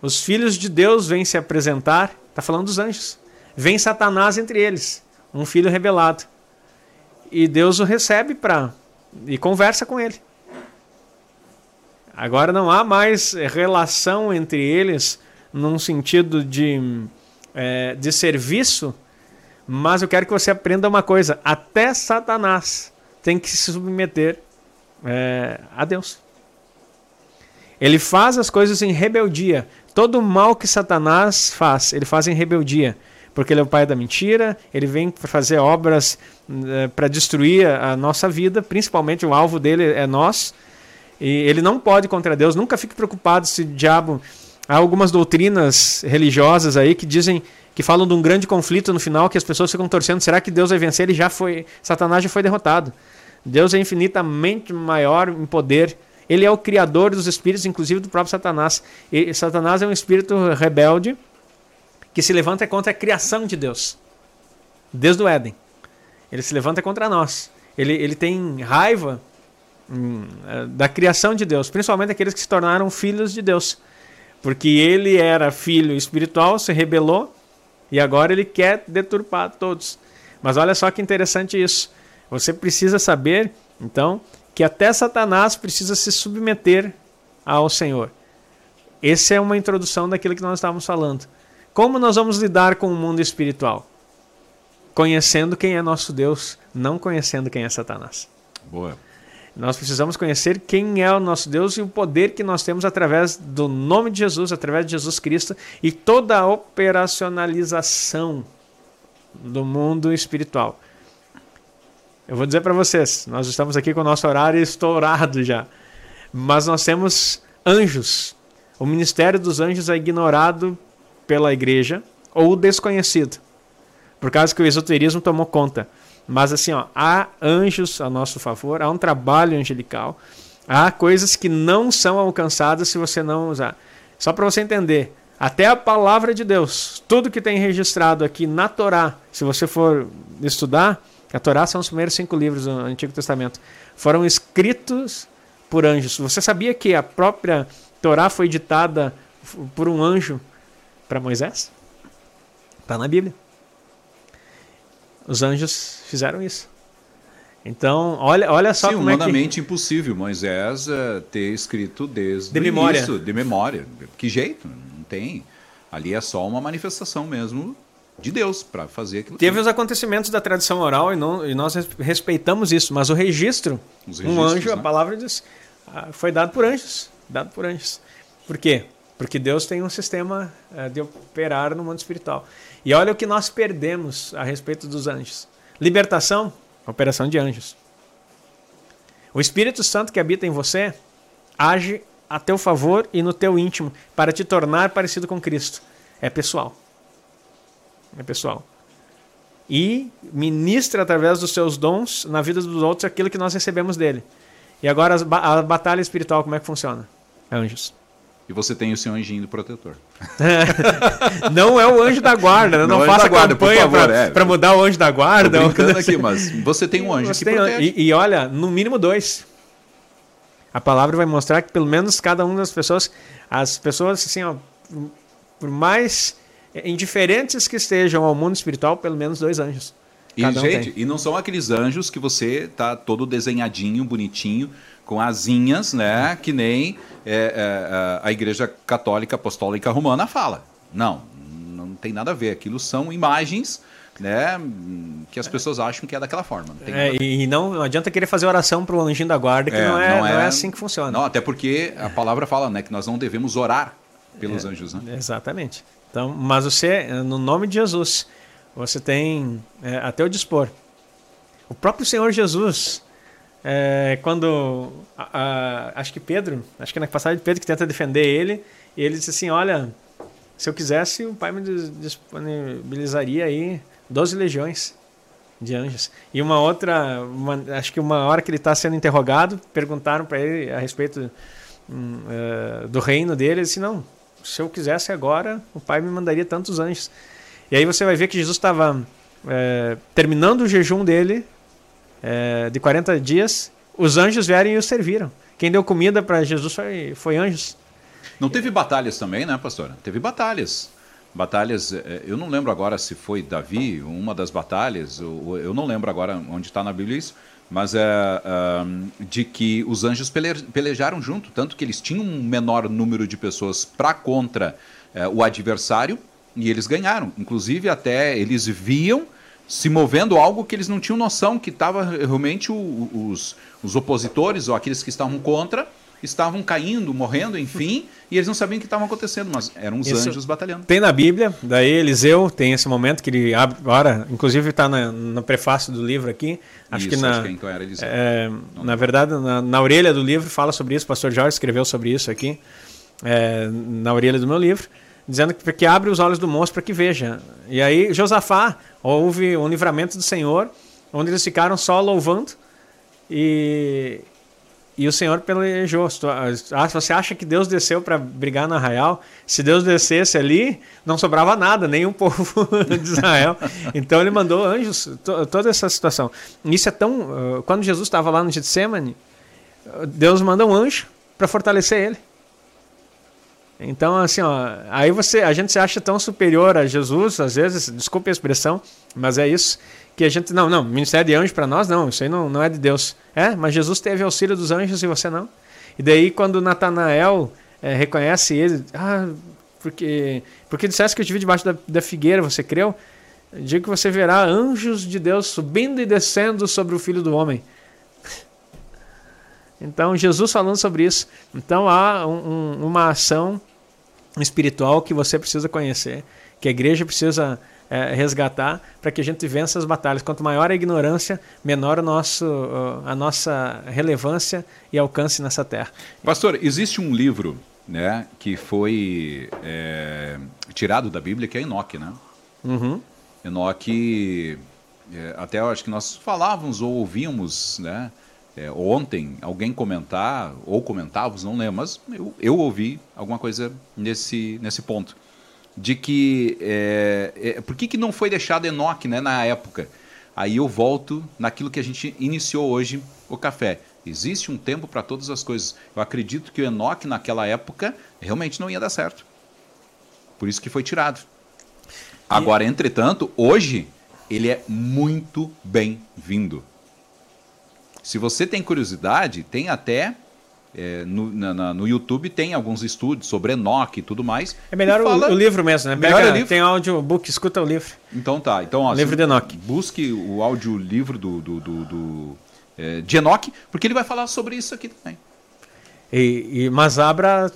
os filhos de Deus vêm se apresentar, está falando dos anjos, vem Satanás entre eles, um filho rebelado. E Deus o recebe para e conversa com ele. Agora não há mais relação entre eles num sentido de, é, de serviço, mas eu quero que você aprenda uma coisa: até Satanás tem que se submeter é, a Deus. Ele faz as coisas em rebeldia. Todo o mal que Satanás faz, ele faz em rebeldia. Porque ele é o pai da mentira, ele vem fazer obras é, para destruir a nossa vida, principalmente o alvo dele é nós. E ele não pode contra Deus. Nunca fique preocupado se o diabo. Há algumas doutrinas religiosas aí que dizem que falam de um grande conflito no final que as pessoas ficam torcendo. Será que Deus vai vencer? Ele já foi. Satanás já foi derrotado. Deus é infinitamente maior em poder. Ele é o criador dos espíritos, inclusive do próprio Satanás. E Satanás é um espírito rebelde que se levanta contra a criação de Deus, desde o Éden. Ele se levanta contra nós. Ele, ele tem raiva Hum, é, da criação de Deus, principalmente aqueles que se tornaram filhos de Deus. Porque ele era filho espiritual, se rebelou e agora ele quer deturpar todos. Mas olha só que interessante isso. Você precisa saber, então, que até Satanás precisa se submeter ao Senhor. Essa é uma introdução daquilo que nós estávamos falando. Como nós vamos lidar com o mundo espiritual? Conhecendo quem é nosso Deus, não conhecendo quem é Satanás. Boa. Nós precisamos conhecer quem é o nosso Deus e o poder que nós temos através do nome de Jesus, através de Jesus Cristo e toda a operacionalização do mundo espiritual. Eu vou dizer para vocês, nós estamos aqui com o nosso horário estourado já, mas nós temos anjos. O ministério dos anjos é ignorado pela igreja ou desconhecido, por causa que o esoterismo tomou conta. Mas assim, ó, há anjos a nosso favor, há um trabalho angelical, há coisas que não são alcançadas se você não usar. Só para você entender, até a palavra de Deus, tudo que tem registrado aqui na Torá, se você for estudar, a Torá são os primeiros cinco livros do Antigo Testamento, foram escritos por anjos. Você sabia que a própria Torá foi ditada por um anjo para Moisés? Está na Bíblia. Os anjos fizeram isso. Então, olha, olha só Sim, como humanamente é que... impossível Moisés uh, ter escrito desde de memória. Início, de memória. Que jeito? Não tem. Ali é só uma manifestação mesmo de Deus para fazer aquilo. Teve os acontecimentos da tradição oral e, não, e nós respeitamos isso, mas o registro, um anjo, né? a palavra diz, ah, foi dado por anjos. Dado por anjos. Por quê? Porque Deus tem um sistema uh, de operar no mundo espiritual. E olha o que nós perdemos a respeito dos anjos. Libertação, operação de anjos. O Espírito Santo que habita em você age a teu favor e no teu íntimo para te tornar parecido com Cristo. É pessoal. É pessoal. E ministra através dos seus dons na vida dos outros aquilo que nós recebemos dele. E agora a batalha espiritual, como é que funciona? Anjos. E você tem o seu anjinho protetor. não é o anjo da guarda, né? não, não faça guarda, campanha para é. mudar o anjo da guarda. Tô brincando aqui, mas você tem um anjo você que tem, protege. E, e, olha, no mínimo dois. A palavra vai mostrar que pelo menos cada uma das pessoas, as pessoas assim, ó, por mais indiferentes que estejam ao mundo espiritual, pelo menos dois anjos. E, um gente, tem. e não são aqueles anjos que você tá todo desenhadinho, bonitinho, com asinhas, né? Que nem é, é, a Igreja Católica Apostólica Romana fala. Não, não tem nada a ver. Aquilo são imagens né, que as pessoas acham que é daquela forma. Não é, e não, adianta querer fazer oração para o anjinho da guarda, que é, não, é, não, é, não é assim que funciona. Não, até porque a palavra fala né, que nós não devemos orar pelos é, anjos. Né? Exatamente. Então, mas você, no nome de Jesus, você tem é, até o dispor. O próprio Senhor Jesus, é, quando a, a, acho que Pedro, acho que na passagem de Pedro que tenta defender ele, e ele disse assim, olha, se eu quisesse, o Pai me disponibilizaria aí 12 legiões de anjos. E uma outra, uma, acho que uma hora que ele está sendo interrogado, perguntaram para ele a respeito uh, do reino dele, ele disse, não, se eu quisesse agora, o Pai me mandaria tantos anjos. E aí você vai ver que Jesus estava é, terminando o jejum dele é, de 40 dias, os anjos vieram e o serviram. Quem deu comida para Jesus foi, foi anjos. Não teve batalhas também, né, pastora? Teve batalhas. Batalhas, é, eu não lembro agora se foi Davi, uma das batalhas, eu não lembro agora onde está na Bíblia isso, mas é, é, de que os anjos pelejaram junto, tanto que eles tinham um menor número de pessoas para contra é, o adversário e eles ganharam. Inclusive, até eles viam se movendo algo que eles não tinham noção, que estava realmente o, os, os opositores ou aqueles que estavam contra estavam caindo, morrendo, enfim, e eles não sabiam o que estava acontecendo, mas eram os Isso anjos batalhando. Tem na Bíblia, daí Eliseu tem esse momento que ele abre, agora, inclusive está no prefácio do livro aqui, acho isso, que na, acho que então era Eliseu. É, na verdade, na, na, orelha do livro fala sobre isso, o pastor Jorge escreveu sobre isso aqui, é, na orelha do meu livro, dizendo que, que abre os olhos do monstro para que veja. E aí Josafá houve um livramento do Senhor, onde eles ficaram só louvando e e o Senhor pelejou. Ah, você acha que Deus desceu para brigar no arraial? Se Deus descesse ali, não sobrava nada, nem um povo de Israel. Então ele mandou anjos, toda essa situação. Isso é tão. Ah, quando Jesus estava lá no Getsemane, Deus manda um anjo para fortalecer ele. Então, assim, ó, aí você, a gente se acha tão superior a Jesus, às vezes, desculpe a expressão, mas é isso, que a gente, não, não, ministério de anjo para nós, não, isso aí não, não é de Deus. É, mas Jesus teve auxílio dos anjos e você não. E daí, quando Natanael é, reconhece ele, ah, porque, porque disseste que eu tive debaixo da, da figueira, você creu? Digo que você verá anjos de Deus subindo e descendo sobre o filho do homem. Então, Jesus falando sobre isso. Então, há um, um, uma ação espiritual que você precisa conhecer, que a igreja precisa é, resgatar para que a gente vença as batalhas. Quanto maior a ignorância, menor o nosso, a nossa relevância e alcance nessa terra. Pastor, existe um livro né, que foi é, tirado da Bíblia, que é Enoque, né? Uhum. Enoque, é, até eu acho que nós falávamos ou ouvíamos, né? É, ontem alguém comentar, ou comentávamos, não lembro, mas eu, eu ouvi alguma coisa nesse, nesse ponto. De que. É, é, por que, que não foi deixado Enoque né, na época? Aí eu volto naquilo que a gente iniciou hoje o café. Existe um tempo para todas as coisas. Eu acredito que o Enoque naquela época realmente não ia dar certo. Por isso que foi tirado. Agora, entretanto, hoje ele é muito bem-vindo. Se você tem curiosidade, tem até é, no, na, no YouTube tem alguns estudos sobre Enoch e tudo mais. É melhor fala... o, o, livro mesmo, né? Melhor Pega, o livro. Tem audiobook, escuta o livro. Então tá. Então, ó, livro de Enoch. Busque o audiolivro do, do, do, do é, de Enoch, porque ele vai falar sobre isso aqui também. E, e, mas abra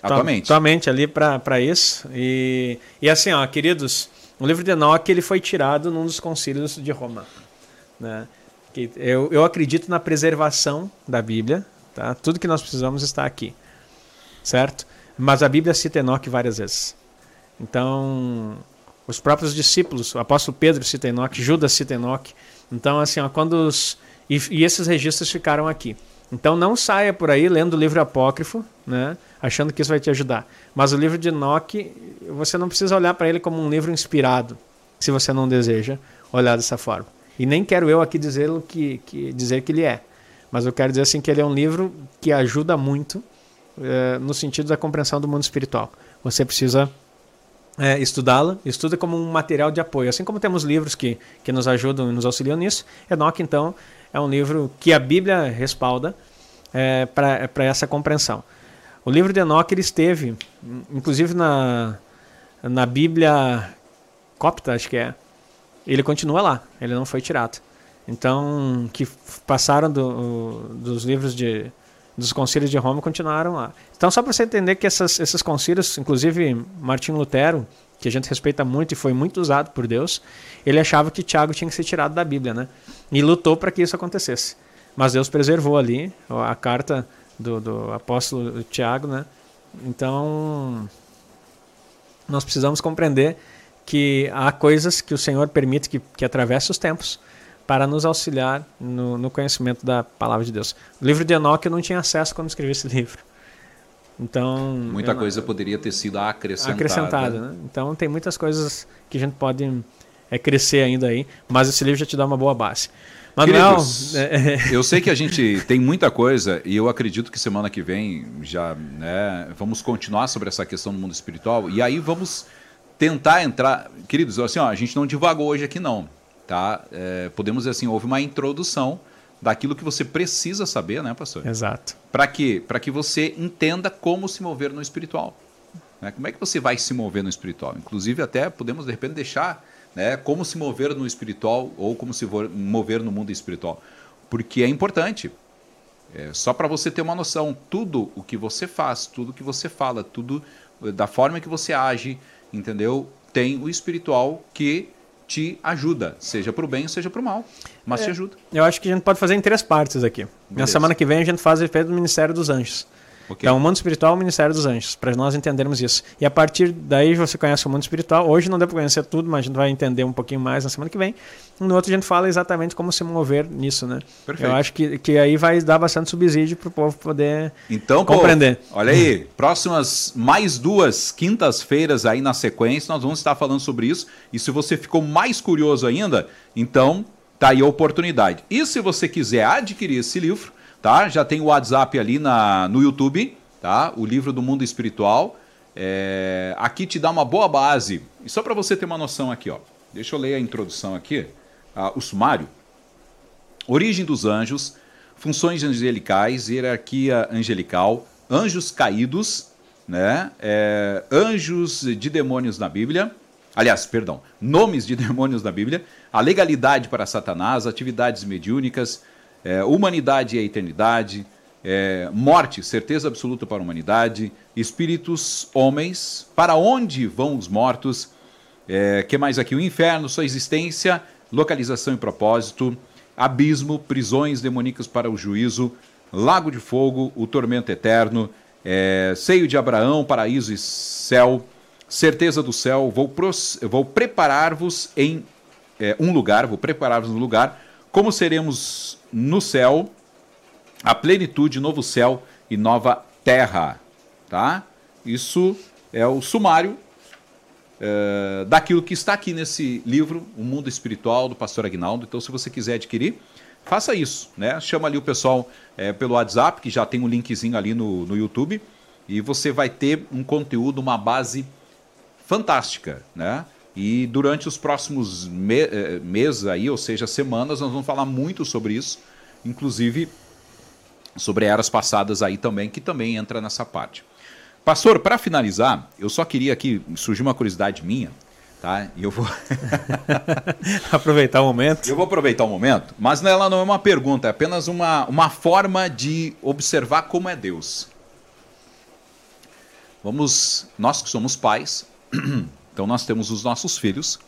atualmente, atualmente ali para isso. E, e assim, ó, queridos, o livro de Enoque ele foi tirado num dos concílios de Roma. Né? Que eu, eu acredito na preservação da Bíblia. Tá? Tudo que nós precisamos está aqui. Certo? Mas a Bíblia cita Enoque várias vezes. Então, os próprios discípulos, o apóstolo Pedro cita Enoque, Judas cita Enoque. Então, assim, ó, quando os. E, e, esses registros ficaram aqui. Então, não saia por aí lendo o livro apócrifo, né, achando que isso vai te ajudar. Mas o livro de Enoque, você não precisa olhar para ele como um livro inspirado, se você não deseja olhar dessa forma. E nem quero eu aqui dizer que, que, dizer que ele é. Mas eu quero dizer assim que ele é um livro que ajuda muito é, no sentido da compreensão do mundo espiritual. Você precisa é, estudá-la, estuda como um material de apoio. Assim como temos livros que, que nos ajudam e nos auxiliam nisso, Enoque, então, é um livro que a Bíblia respalda é, para essa compreensão. O livro de Enoque ele esteve, inclusive na, na Bíblia copta, acho que é, ele continua lá, ele não foi tirado. Então, que passaram do, dos livros de, dos concílios de Roma continuaram lá. Então, só para você entender que essas, esses concílios, inclusive Martinho Lutero, que a gente respeita muito e foi muito usado por Deus, ele achava que Tiago tinha que ser tirado da Bíblia, né? E lutou para que isso acontecesse. Mas Deus preservou ali a carta do, do apóstolo Tiago, né? Então, nós precisamos compreender que há coisas que o Senhor permite que, que atravesse os tempos para nos auxiliar no, no, conhecimento da palavra de Deus. O livro de Enoque eu não tinha acesso quando escrevi esse livro. Então muita coisa poderia ter sido acrescentada. Acrescentada, né? Então tem muitas coisas que a gente pode é, crescer ainda aí, mas esse livro já te dá uma boa base. Manuel, Queridos, eu sei que a gente tem muita coisa e eu acredito que semana que vem já né, vamos continuar sobre essa questão do mundo espiritual e aí vamos tentar entrar, queridos, assim, ó, a gente não divagou hoje aqui não. Tá? É, podemos dizer assim, houve uma introdução daquilo que você precisa saber, né, pastor? Exato. Para quê? Para que você entenda como se mover no espiritual. Né? Como é que você vai se mover no espiritual? Inclusive, até podemos, de repente, deixar né, como se mover no espiritual ou como se mover no mundo espiritual. Porque é importante. É, só para você ter uma noção, tudo o que você faz, tudo o que você fala, tudo da forma que você age, entendeu? Tem o espiritual que te ajuda, seja para o bem, seja para o mal, mas é, te ajuda. Eu acho que a gente pode fazer em três partes aqui. Beleza. Na semana que vem a gente faz o efeito do Ministério dos Anjos. Okay. Então, o mundo espiritual é o Ministério dos Anjos, para nós entendermos isso. E a partir daí você conhece o mundo espiritual. Hoje não deu para conhecer tudo, mas a gente vai entender um pouquinho mais na semana que vem. No outro a gente fala exatamente como se mover nisso, né? Perfeito. Eu acho que, que aí vai dar bastante subsídio para o povo poder então, compreender. Pô, olha aí, próximas mais duas quintas-feiras aí na sequência, nós vamos estar falando sobre isso. E se você ficou mais curioso ainda, então tá aí a oportunidade. E se você quiser adquirir esse livro, tá? Já tem o WhatsApp ali na, no YouTube, tá? O livro do mundo espiritual. É, aqui te dá uma boa base. E só para você ter uma noção aqui, ó. Deixa eu ler a introdução aqui, ah, o sumário. Origem dos anjos, funções angelicais, hierarquia angelical, anjos caídos, né? É, anjos de demônios na Bíblia. Aliás, perdão, nomes de demônios na Bíblia, a legalidade para Satanás, atividades mediúnicas, é, humanidade e a eternidade, é, morte, certeza absoluta para a humanidade, espíritos, homens, para onde vão os mortos, é, que mais aqui? O inferno, sua existência, localização e propósito, abismo, prisões demoníacas para o juízo, lago de fogo, o tormento eterno, é, seio de Abraão, paraíso e céu, certeza do céu, vou, vou preparar-vos em é, um lugar, vou preparar-vos no lugar, como seremos no céu, a plenitude, novo céu e nova terra. Tá? Isso é o sumário é, daquilo que está aqui nesse livro, O Mundo Espiritual, do pastor Agnaldo. Então, se você quiser adquirir, faça isso. Né? Chama ali o pessoal é, pelo WhatsApp, que já tem um linkzinho ali no, no YouTube, e você vai ter um conteúdo, uma base fantástica. Né? E durante os próximos me eh, meses aí, ou seja, semanas, nós vamos falar muito sobre isso, inclusive sobre eras passadas aí também, que também entra nessa parte. Pastor, para finalizar, eu só queria aqui, surgiu uma curiosidade minha, tá? E eu vou aproveitar o momento. Eu vou aproveitar o momento, mas ela não é uma pergunta, é apenas uma, uma forma de observar como é Deus, Vamos, nós que somos pais, então nós temos os nossos filhos.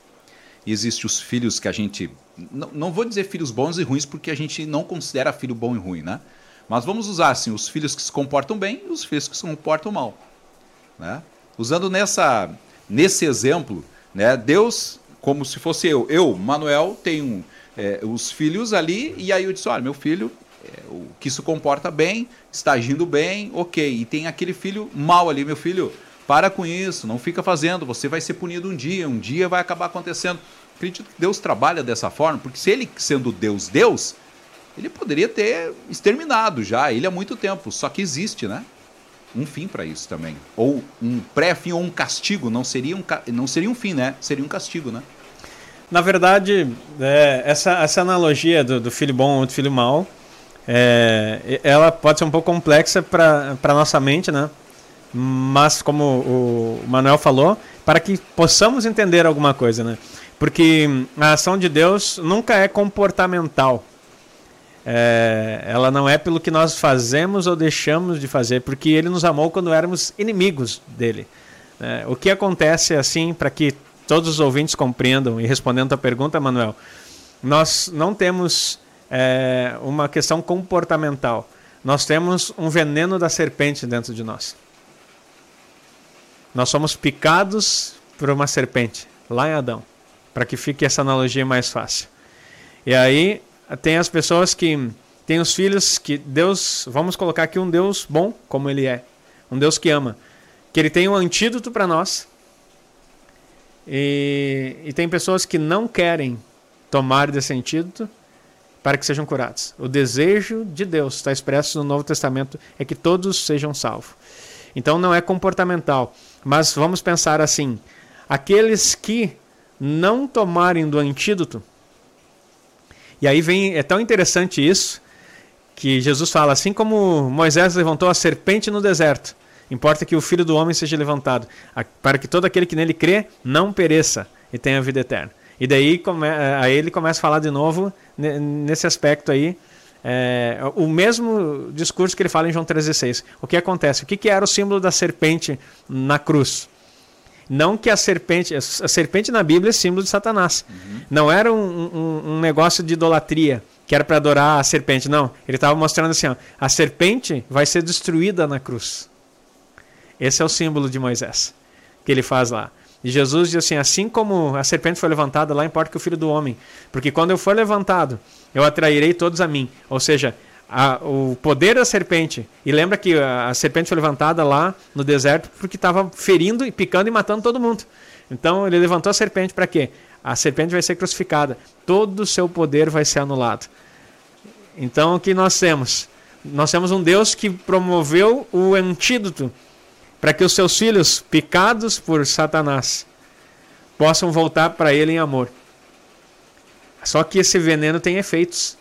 E existem os filhos que a gente. Não, não vou dizer filhos bons e ruins, porque a gente não considera filho bom e ruim, né? Mas vamos usar assim, os filhos que se comportam bem e os filhos que se comportam mal. Né? Usando nessa, nesse exemplo, né, Deus, como se fosse eu, eu, Manuel, tenho é, os filhos ali, e aí eu disse: olha, meu filho é, o que se comporta bem, está agindo bem, ok. E tem aquele filho mal ali, meu filho, para com isso, não fica fazendo, você vai ser punido um dia, um dia vai acabar acontecendo. Acredito que Deus trabalha dessa forma, porque se ele sendo Deus, Deus, ele poderia ter exterminado já ele há muito tempo, só que existe, né? Um fim para isso também. Ou um pré-fim ou um castigo, não seria um, não seria um fim, né? Seria um castigo, né? Na verdade, é, essa, essa analogia do, do filho bom ou do filho mau, é, ela pode ser um pouco complexa para a nossa mente, né? Mas, como o Manuel falou, para que possamos entender alguma coisa, né? Porque a ação de Deus nunca é comportamental. É, ela não é pelo que nós fazemos ou deixamos de fazer, porque Ele nos amou quando éramos inimigos dele. É, o que acontece assim, para que todos os ouvintes compreendam e respondendo a pergunta, Manuel, nós não temos é, uma questão comportamental. Nós temos um veneno da serpente dentro de nós. Nós somos picados por uma serpente, lá em Adão, para que fique essa analogia mais fácil. E aí tem as pessoas que têm os filhos que Deus, vamos colocar aqui um Deus bom, como ele é, um Deus que ama, que ele tem um antídoto para nós. E, e tem pessoas que não querem tomar desse antídoto para que sejam curados. O desejo de Deus, está expresso no Novo Testamento, é que todos sejam salvos. Então não é comportamental, mas vamos pensar assim: aqueles que não tomarem do antídoto, e aí vem, é tão interessante isso, que Jesus fala: assim como Moisés levantou a serpente no deserto, importa que o filho do homem seja levantado, para que todo aquele que nele crê não pereça e tenha vida eterna. E daí come, aí ele começa a falar de novo nesse aspecto aí. É, o mesmo discurso que ele fala em João 13,6. O que acontece? O que, que era o símbolo da serpente na cruz? Não que a serpente. A serpente na Bíblia é símbolo de Satanás. Uhum. Não era um, um, um, negócio de idolatria que era para adorar a serpente. Não. Ele estava mostrando assim: ó, a serpente vai ser destruída na cruz. Esse é o símbolo de Moisés que ele faz lá. E Jesus diz assim: assim como a serpente foi levantada, lá importa que o filho do homem. Porque quando eu for levantado, eu atrairei todos a mim. Ou seja, a, o poder da serpente. E lembra que a, a serpente foi levantada lá no deserto porque estava ferindo e picando e matando todo mundo. Então ele levantou a serpente para quê? A serpente vai ser crucificada. Todo o seu poder vai ser anulado. Então o que nós temos? Nós temos um Deus que promoveu o antídoto para que os seus filhos, picados por Satanás, possam voltar para ele em amor. Só que esse veneno tem efeitos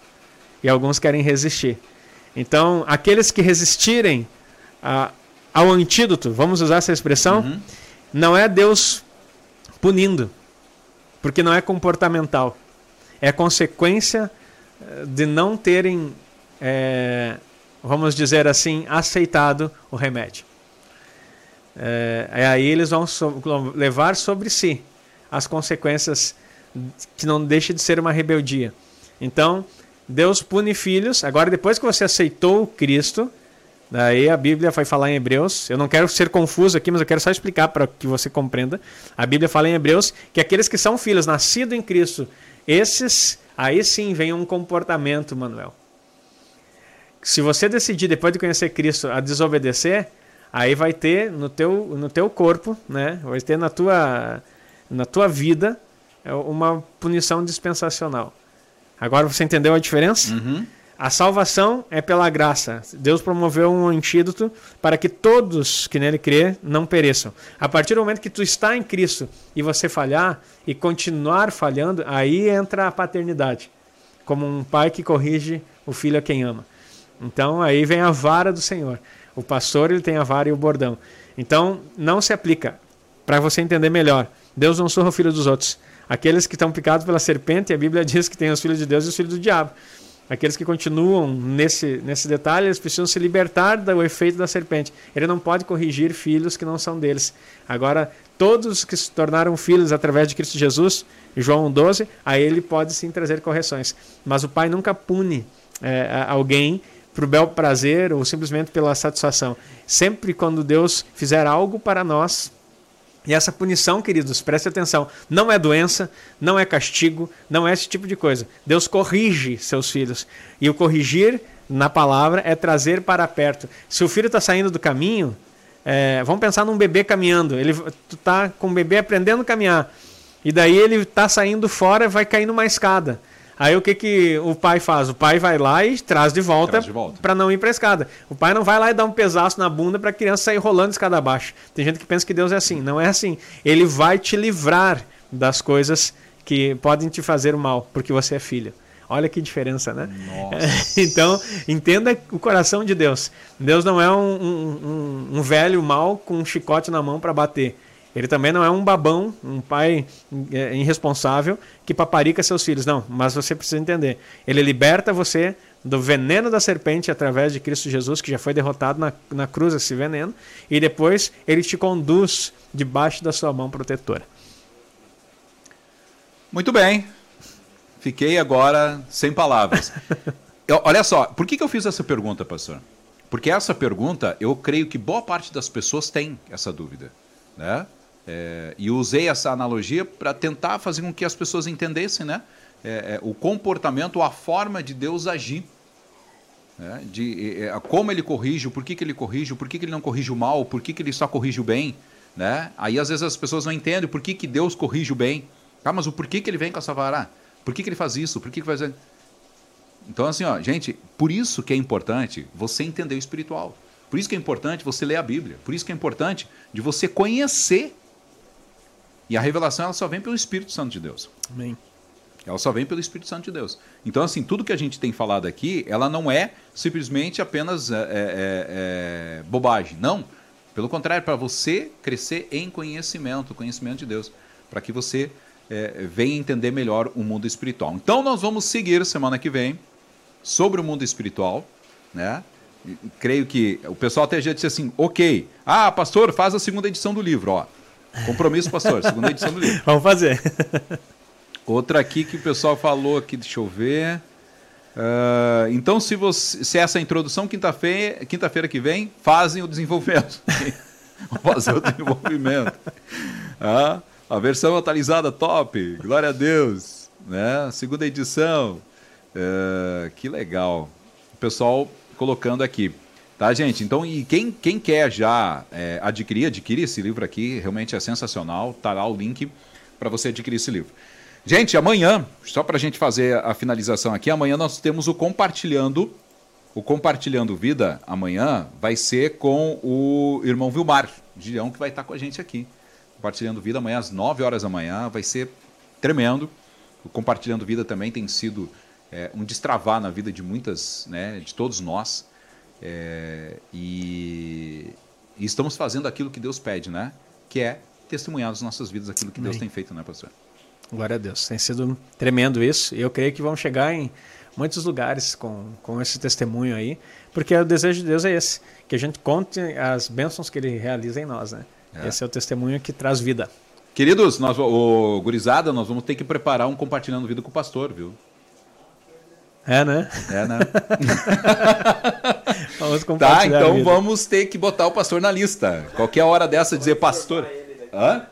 e alguns querem resistir. Então, aqueles que resistirem a, ao antídoto, vamos usar essa expressão, uhum. não é Deus punindo, porque não é comportamental. É consequência eh, de não terem, é, vamos dizer assim, aceitado o remédio. É, aí eles vão so levar sobre si as consequências que não deixa de ser uma rebeldia. Então, Deus pune filhos. Agora, depois que você aceitou Cristo, daí a Bíblia vai falar em Hebreus. Eu não quero ser confuso aqui, mas eu quero só explicar para que você compreenda. A Bíblia fala em Hebreus que aqueles que são filhos, nascidos em Cristo, esses, aí sim vem um comportamento, Manuel. Se você decidir, depois de conhecer Cristo, a desobedecer, aí vai ter no teu, no teu corpo, né? vai ter na tua, na tua vida é, uma punição dispensacional. Agora você entendeu a diferença? Uhum. A salvação é pela graça. Deus promoveu um antídoto para que todos que nele crê não pereçam. A partir do momento que tu está em Cristo e você falhar e continuar falhando, aí entra a paternidade, como um pai que corrige o filho a quem ama. Então aí vem a vara do Senhor. O pastor ele tem a vara e o bordão. Então não se aplica. Para você entender melhor, Deus não surra o filho dos outros. Aqueles que estão picados pela serpente, a Bíblia diz que tem os filhos de Deus e os filhos do diabo. Aqueles que continuam nesse, nesse detalhe, eles precisam se libertar do efeito da serpente. Ele não pode corrigir filhos que não são deles. Agora, todos que se tornaram filhos através de Cristo Jesus, João 12, a ele pode sim trazer correções. Mas o pai nunca pune é, alguém para o bel prazer ou simplesmente pela satisfação. Sempre quando Deus fizer algo para nós, e essa punição, queridos, preste atenção, não é doença, não é castigo, não é esse tipo de coisa. Deus corrige seus filhos. E o corrigir na palavra é trazer para perto. Se o filho está saindo do caminho, é, vamos pensar num bebê caminhando. Ele, tu tá com o bebê aprendendo a caminhar. E daí ele está saindo fora e vai cair numa escada. Aí o que, que o pai faz? O pai vai lá e traz de volta, volta. para não ir para a escada. O pai não vai lá e dá um pesaço na bunda para a criança sair rolando escada abaixo. Tem gente que pensa que Deus é assim. Não é assim. Ele vai te livrar das coisas que podem te fazer mal, porque você é filho. Olha que diferença, né? então, entenda o coração de Deus. Deus não é um, um, um velho mal com um chicote na mão para bater. Ele também não é um babão, um pai é, irresponsável que paparica seus filhos. Não, mas você precisa entender. Ele liberta você do veneno da serpente através de Cristo Jesus, que já foi derrotado na, na cruz esse veneno, e depois ele te conduz debaixo da sua mão protetora. Muito bem. Fiquei agora sem palavras. eu, olha só, por que, que eu fiz essa pergunta, pastor? Porque essa pergunta, eu creio que boa parte das pessoas tem essa dúvida. Né? É, e usei essa analogia para tentar fazer com que as pessoas entendessem né, é, é, o comportamento, a forma de Deus agir. Né, de como ele corrige, o porquê que ele corrige, o porquê que ele não corrige o mal, o porquê que ele só corrige o bem. Né? Aí às vezes as pessoas não entendem por que, que Deus corrige o bem. Ah, mas o porquê que ele vem com essa vara? Por que, que ele faz isso? Por que, que faz. Então, assim, ó, gente, por isso que é importante você entender o espiritual. Por isso que é importante você ler a Bíblia. Por isso que é importante de você conhecer e a revelação ela só vem pelo Espírito Santo de Deus. Amém. Ela só vem pelo Espírito Santo de Deus. Então, assim, tudo que a gente tem falado aqui, ela não é simplesmente apenas é, é, é, é bobagem. Não. Pelo contrário, para você crescer em conhecimento, conhecimento de Deus, para que você é, venha entender melhor o mundo espiritual. Então, nós vamos seguir semana que vem sobre o mundo espiritual, né? creio que o pessoal até já disse assim, ok, ah, pastor, faz a segunda edição do livro, ó. Compromisso, pastor, segunda edição do livro. Vamos fazer. Outra aqui que o pessoal falou aqui, deixa eu ver. Uh, então, se, você, se essa introdução quinta-feira quinta que vem, fazem o desenvolvimento. Vamos fazer o desenvolvimento. Ah, a versão atualizada top, glória a Deus. Né? Segunda edição. Uh, que legal. O pessoal colocando aqui. Tá, gente? Então, e quem, quem quer já é, adquirir, adquire esse livro aqui, realmente é sensacional. Tá lá o link para você adquirir esse livro. Gente, amanhã, só para a gente fazer a finalização aqui, amanhã nós temos o Compartilhando. O Compartilhando Vida, amanhã, vai ser com o irmão Vilmar, Gideão, que vai estar com a gente aqui. Compartilhando Vida, amanhã às 9 horas da manhã, vai ser tremendo. O Compartilhando Vida também tem sido é, um destravar na vida de muitas, né, de todos nós. É, e, e, estamos fazendo aquilo que Deus pede, né? Que é testemunhar nas nossas vidas aquilo que Amém. Deus tem feito, né, pastor? Glória a Deus. Tem sido tremendo isso. E eu creio que vamos chegar em muitos lugares com, com esse testemunho aí, porque o desejo de Deus é esse, que a gente conte as bênçãos que Ele realiza em nós, né? É. Esse é o testemunho que traz vida. Queridos, nós, o Gurizada, nós vamos ter que preparar um compartilhando vida com o pastor, viu? É, né? É, né? vamos Tá, então vamos ter que botar o pastor na lista. Qualquer hora dessa dizer pastor. Hã?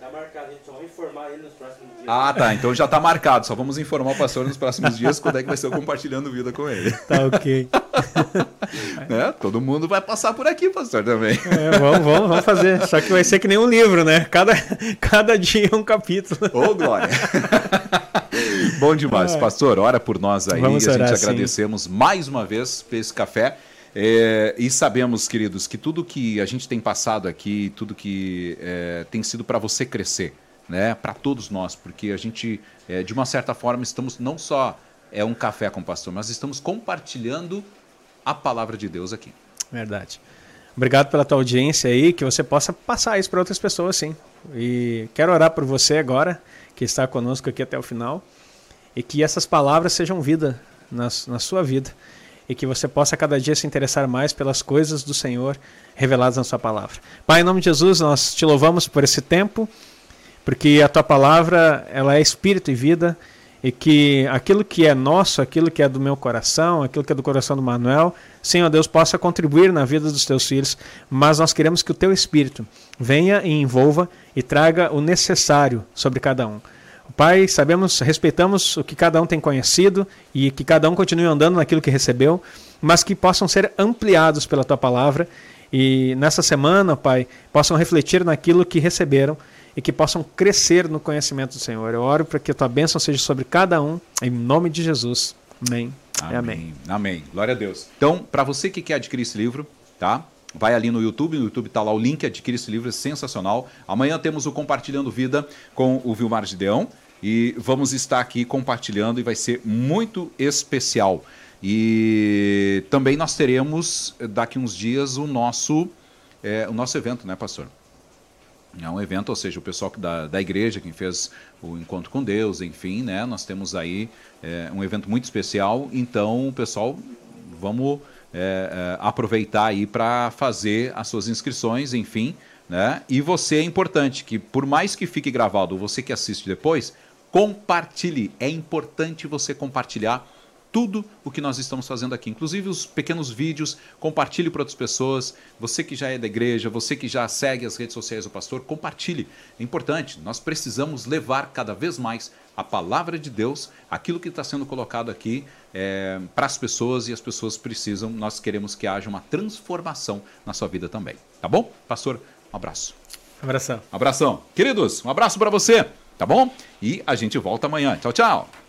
Tá marcado, a gente só vai informar ele nos próximos dias. Ah, tá. Então já tá marcado. Só vamos informar o pastor nos próximos dias quando é que vai ser o compartilhando vida com ele. Tá ok. é, todo mundo vai passar por aqui, pastor, também. É, vamos, vamos, vamos fazer. Só que vai ser que nem um livro, né? Cada, cada dia é um capítulo. Ô, Glória. Bom demais. Pastor, ora por nós aí. Vamos a gente agradecemos sim. mais uma vez por esse café. É, e sabemos, queridos, que tudo que a gente tem passado aqui, tudo que é, tem sido para você crescer, né? para todos nós, porque a gente, é, de uma certa forma, estamos não só é um café com o pastor, mas estamos compartilhando a palavra de Deus aqui. Verdade. Obrigado pela tua audiência aí, que você possa passar isso para outras pessoas, sim. E quero orar por você agora, que está conosco aqui até o final e que essas palavras sejam vida na, na sua vida e que você possa cada dia se interessar mais pelas coisas do Senhor reveladas na Sua palavra. Pai, em nome de Jesus, nós te louvamos por esse tempo, porque a Tua palavra ela é espírito e vida e que aquilo que é nosso, aquilo que é do meu coração, aquilo que é do coração do Manuel, Senhor Deus, possa contribuir na vida dos teus filhos, mas nós queremos que o teu espírito venha e envolva e traga o necessário sobre cada um. Pai, sabemos, respeitamos o que cada um tem conhecido e que cada um continue andando naquilo que recebeu, mas que possam ser ampliados pela tua palavra e nessa semana, Pai, possam refletir naquilo que receberam e que possam crescer no conhecimento do Senhor. Eu oro para que a tua bênção seja sobre cada um, em nome de Jesus. Amém. Amém. Amém. Amém. Glória a Deus. Então, para você que quer adquirir esse livro, tá? Vai ali no YouTube, no YouTube está lá o link, adquire esse livro, é sensacional. Amanhã temos o Compartilhando Vida com o Vilmar Gideão e vamos estar aqui compartilhando e vai ser muito especial. E também nós teremos daqui uns dias o nosso, é, o nosso evento, né, pastor? É um evento, ou seja, o pessoal da, da igreja, quem fez o encontro com Deus, enfim, né? Nós temos aí é, um evento muito especial. Então, pessoal, vamos é, aproveitar aí para fazer as suas inscrições, enfim, né? E você é importante que, por mais que fique gravado, você que assiste depois, compartilhe. É importante você compartilhar tudo o que nós estamos fazendo aqui, inclusive os pequenos vídeos, compartilhe para outras pessoas. Você que já é da igreja, você que já segue as redes sociais do pastor, compartilhe. É importante, nós precisamos levar cada vez mais a palavra de Deus, aquilo que está sendo colocado aqui é, para as pessoas e as pessoas precisam, nós queremos que haja uma transformação na sua vida também. Tá bom? Pastor, um abraço. Abração. Um abração. Queridos, um abraço para você, tá bom? E a gente volta amanhã. Tchau, tchau.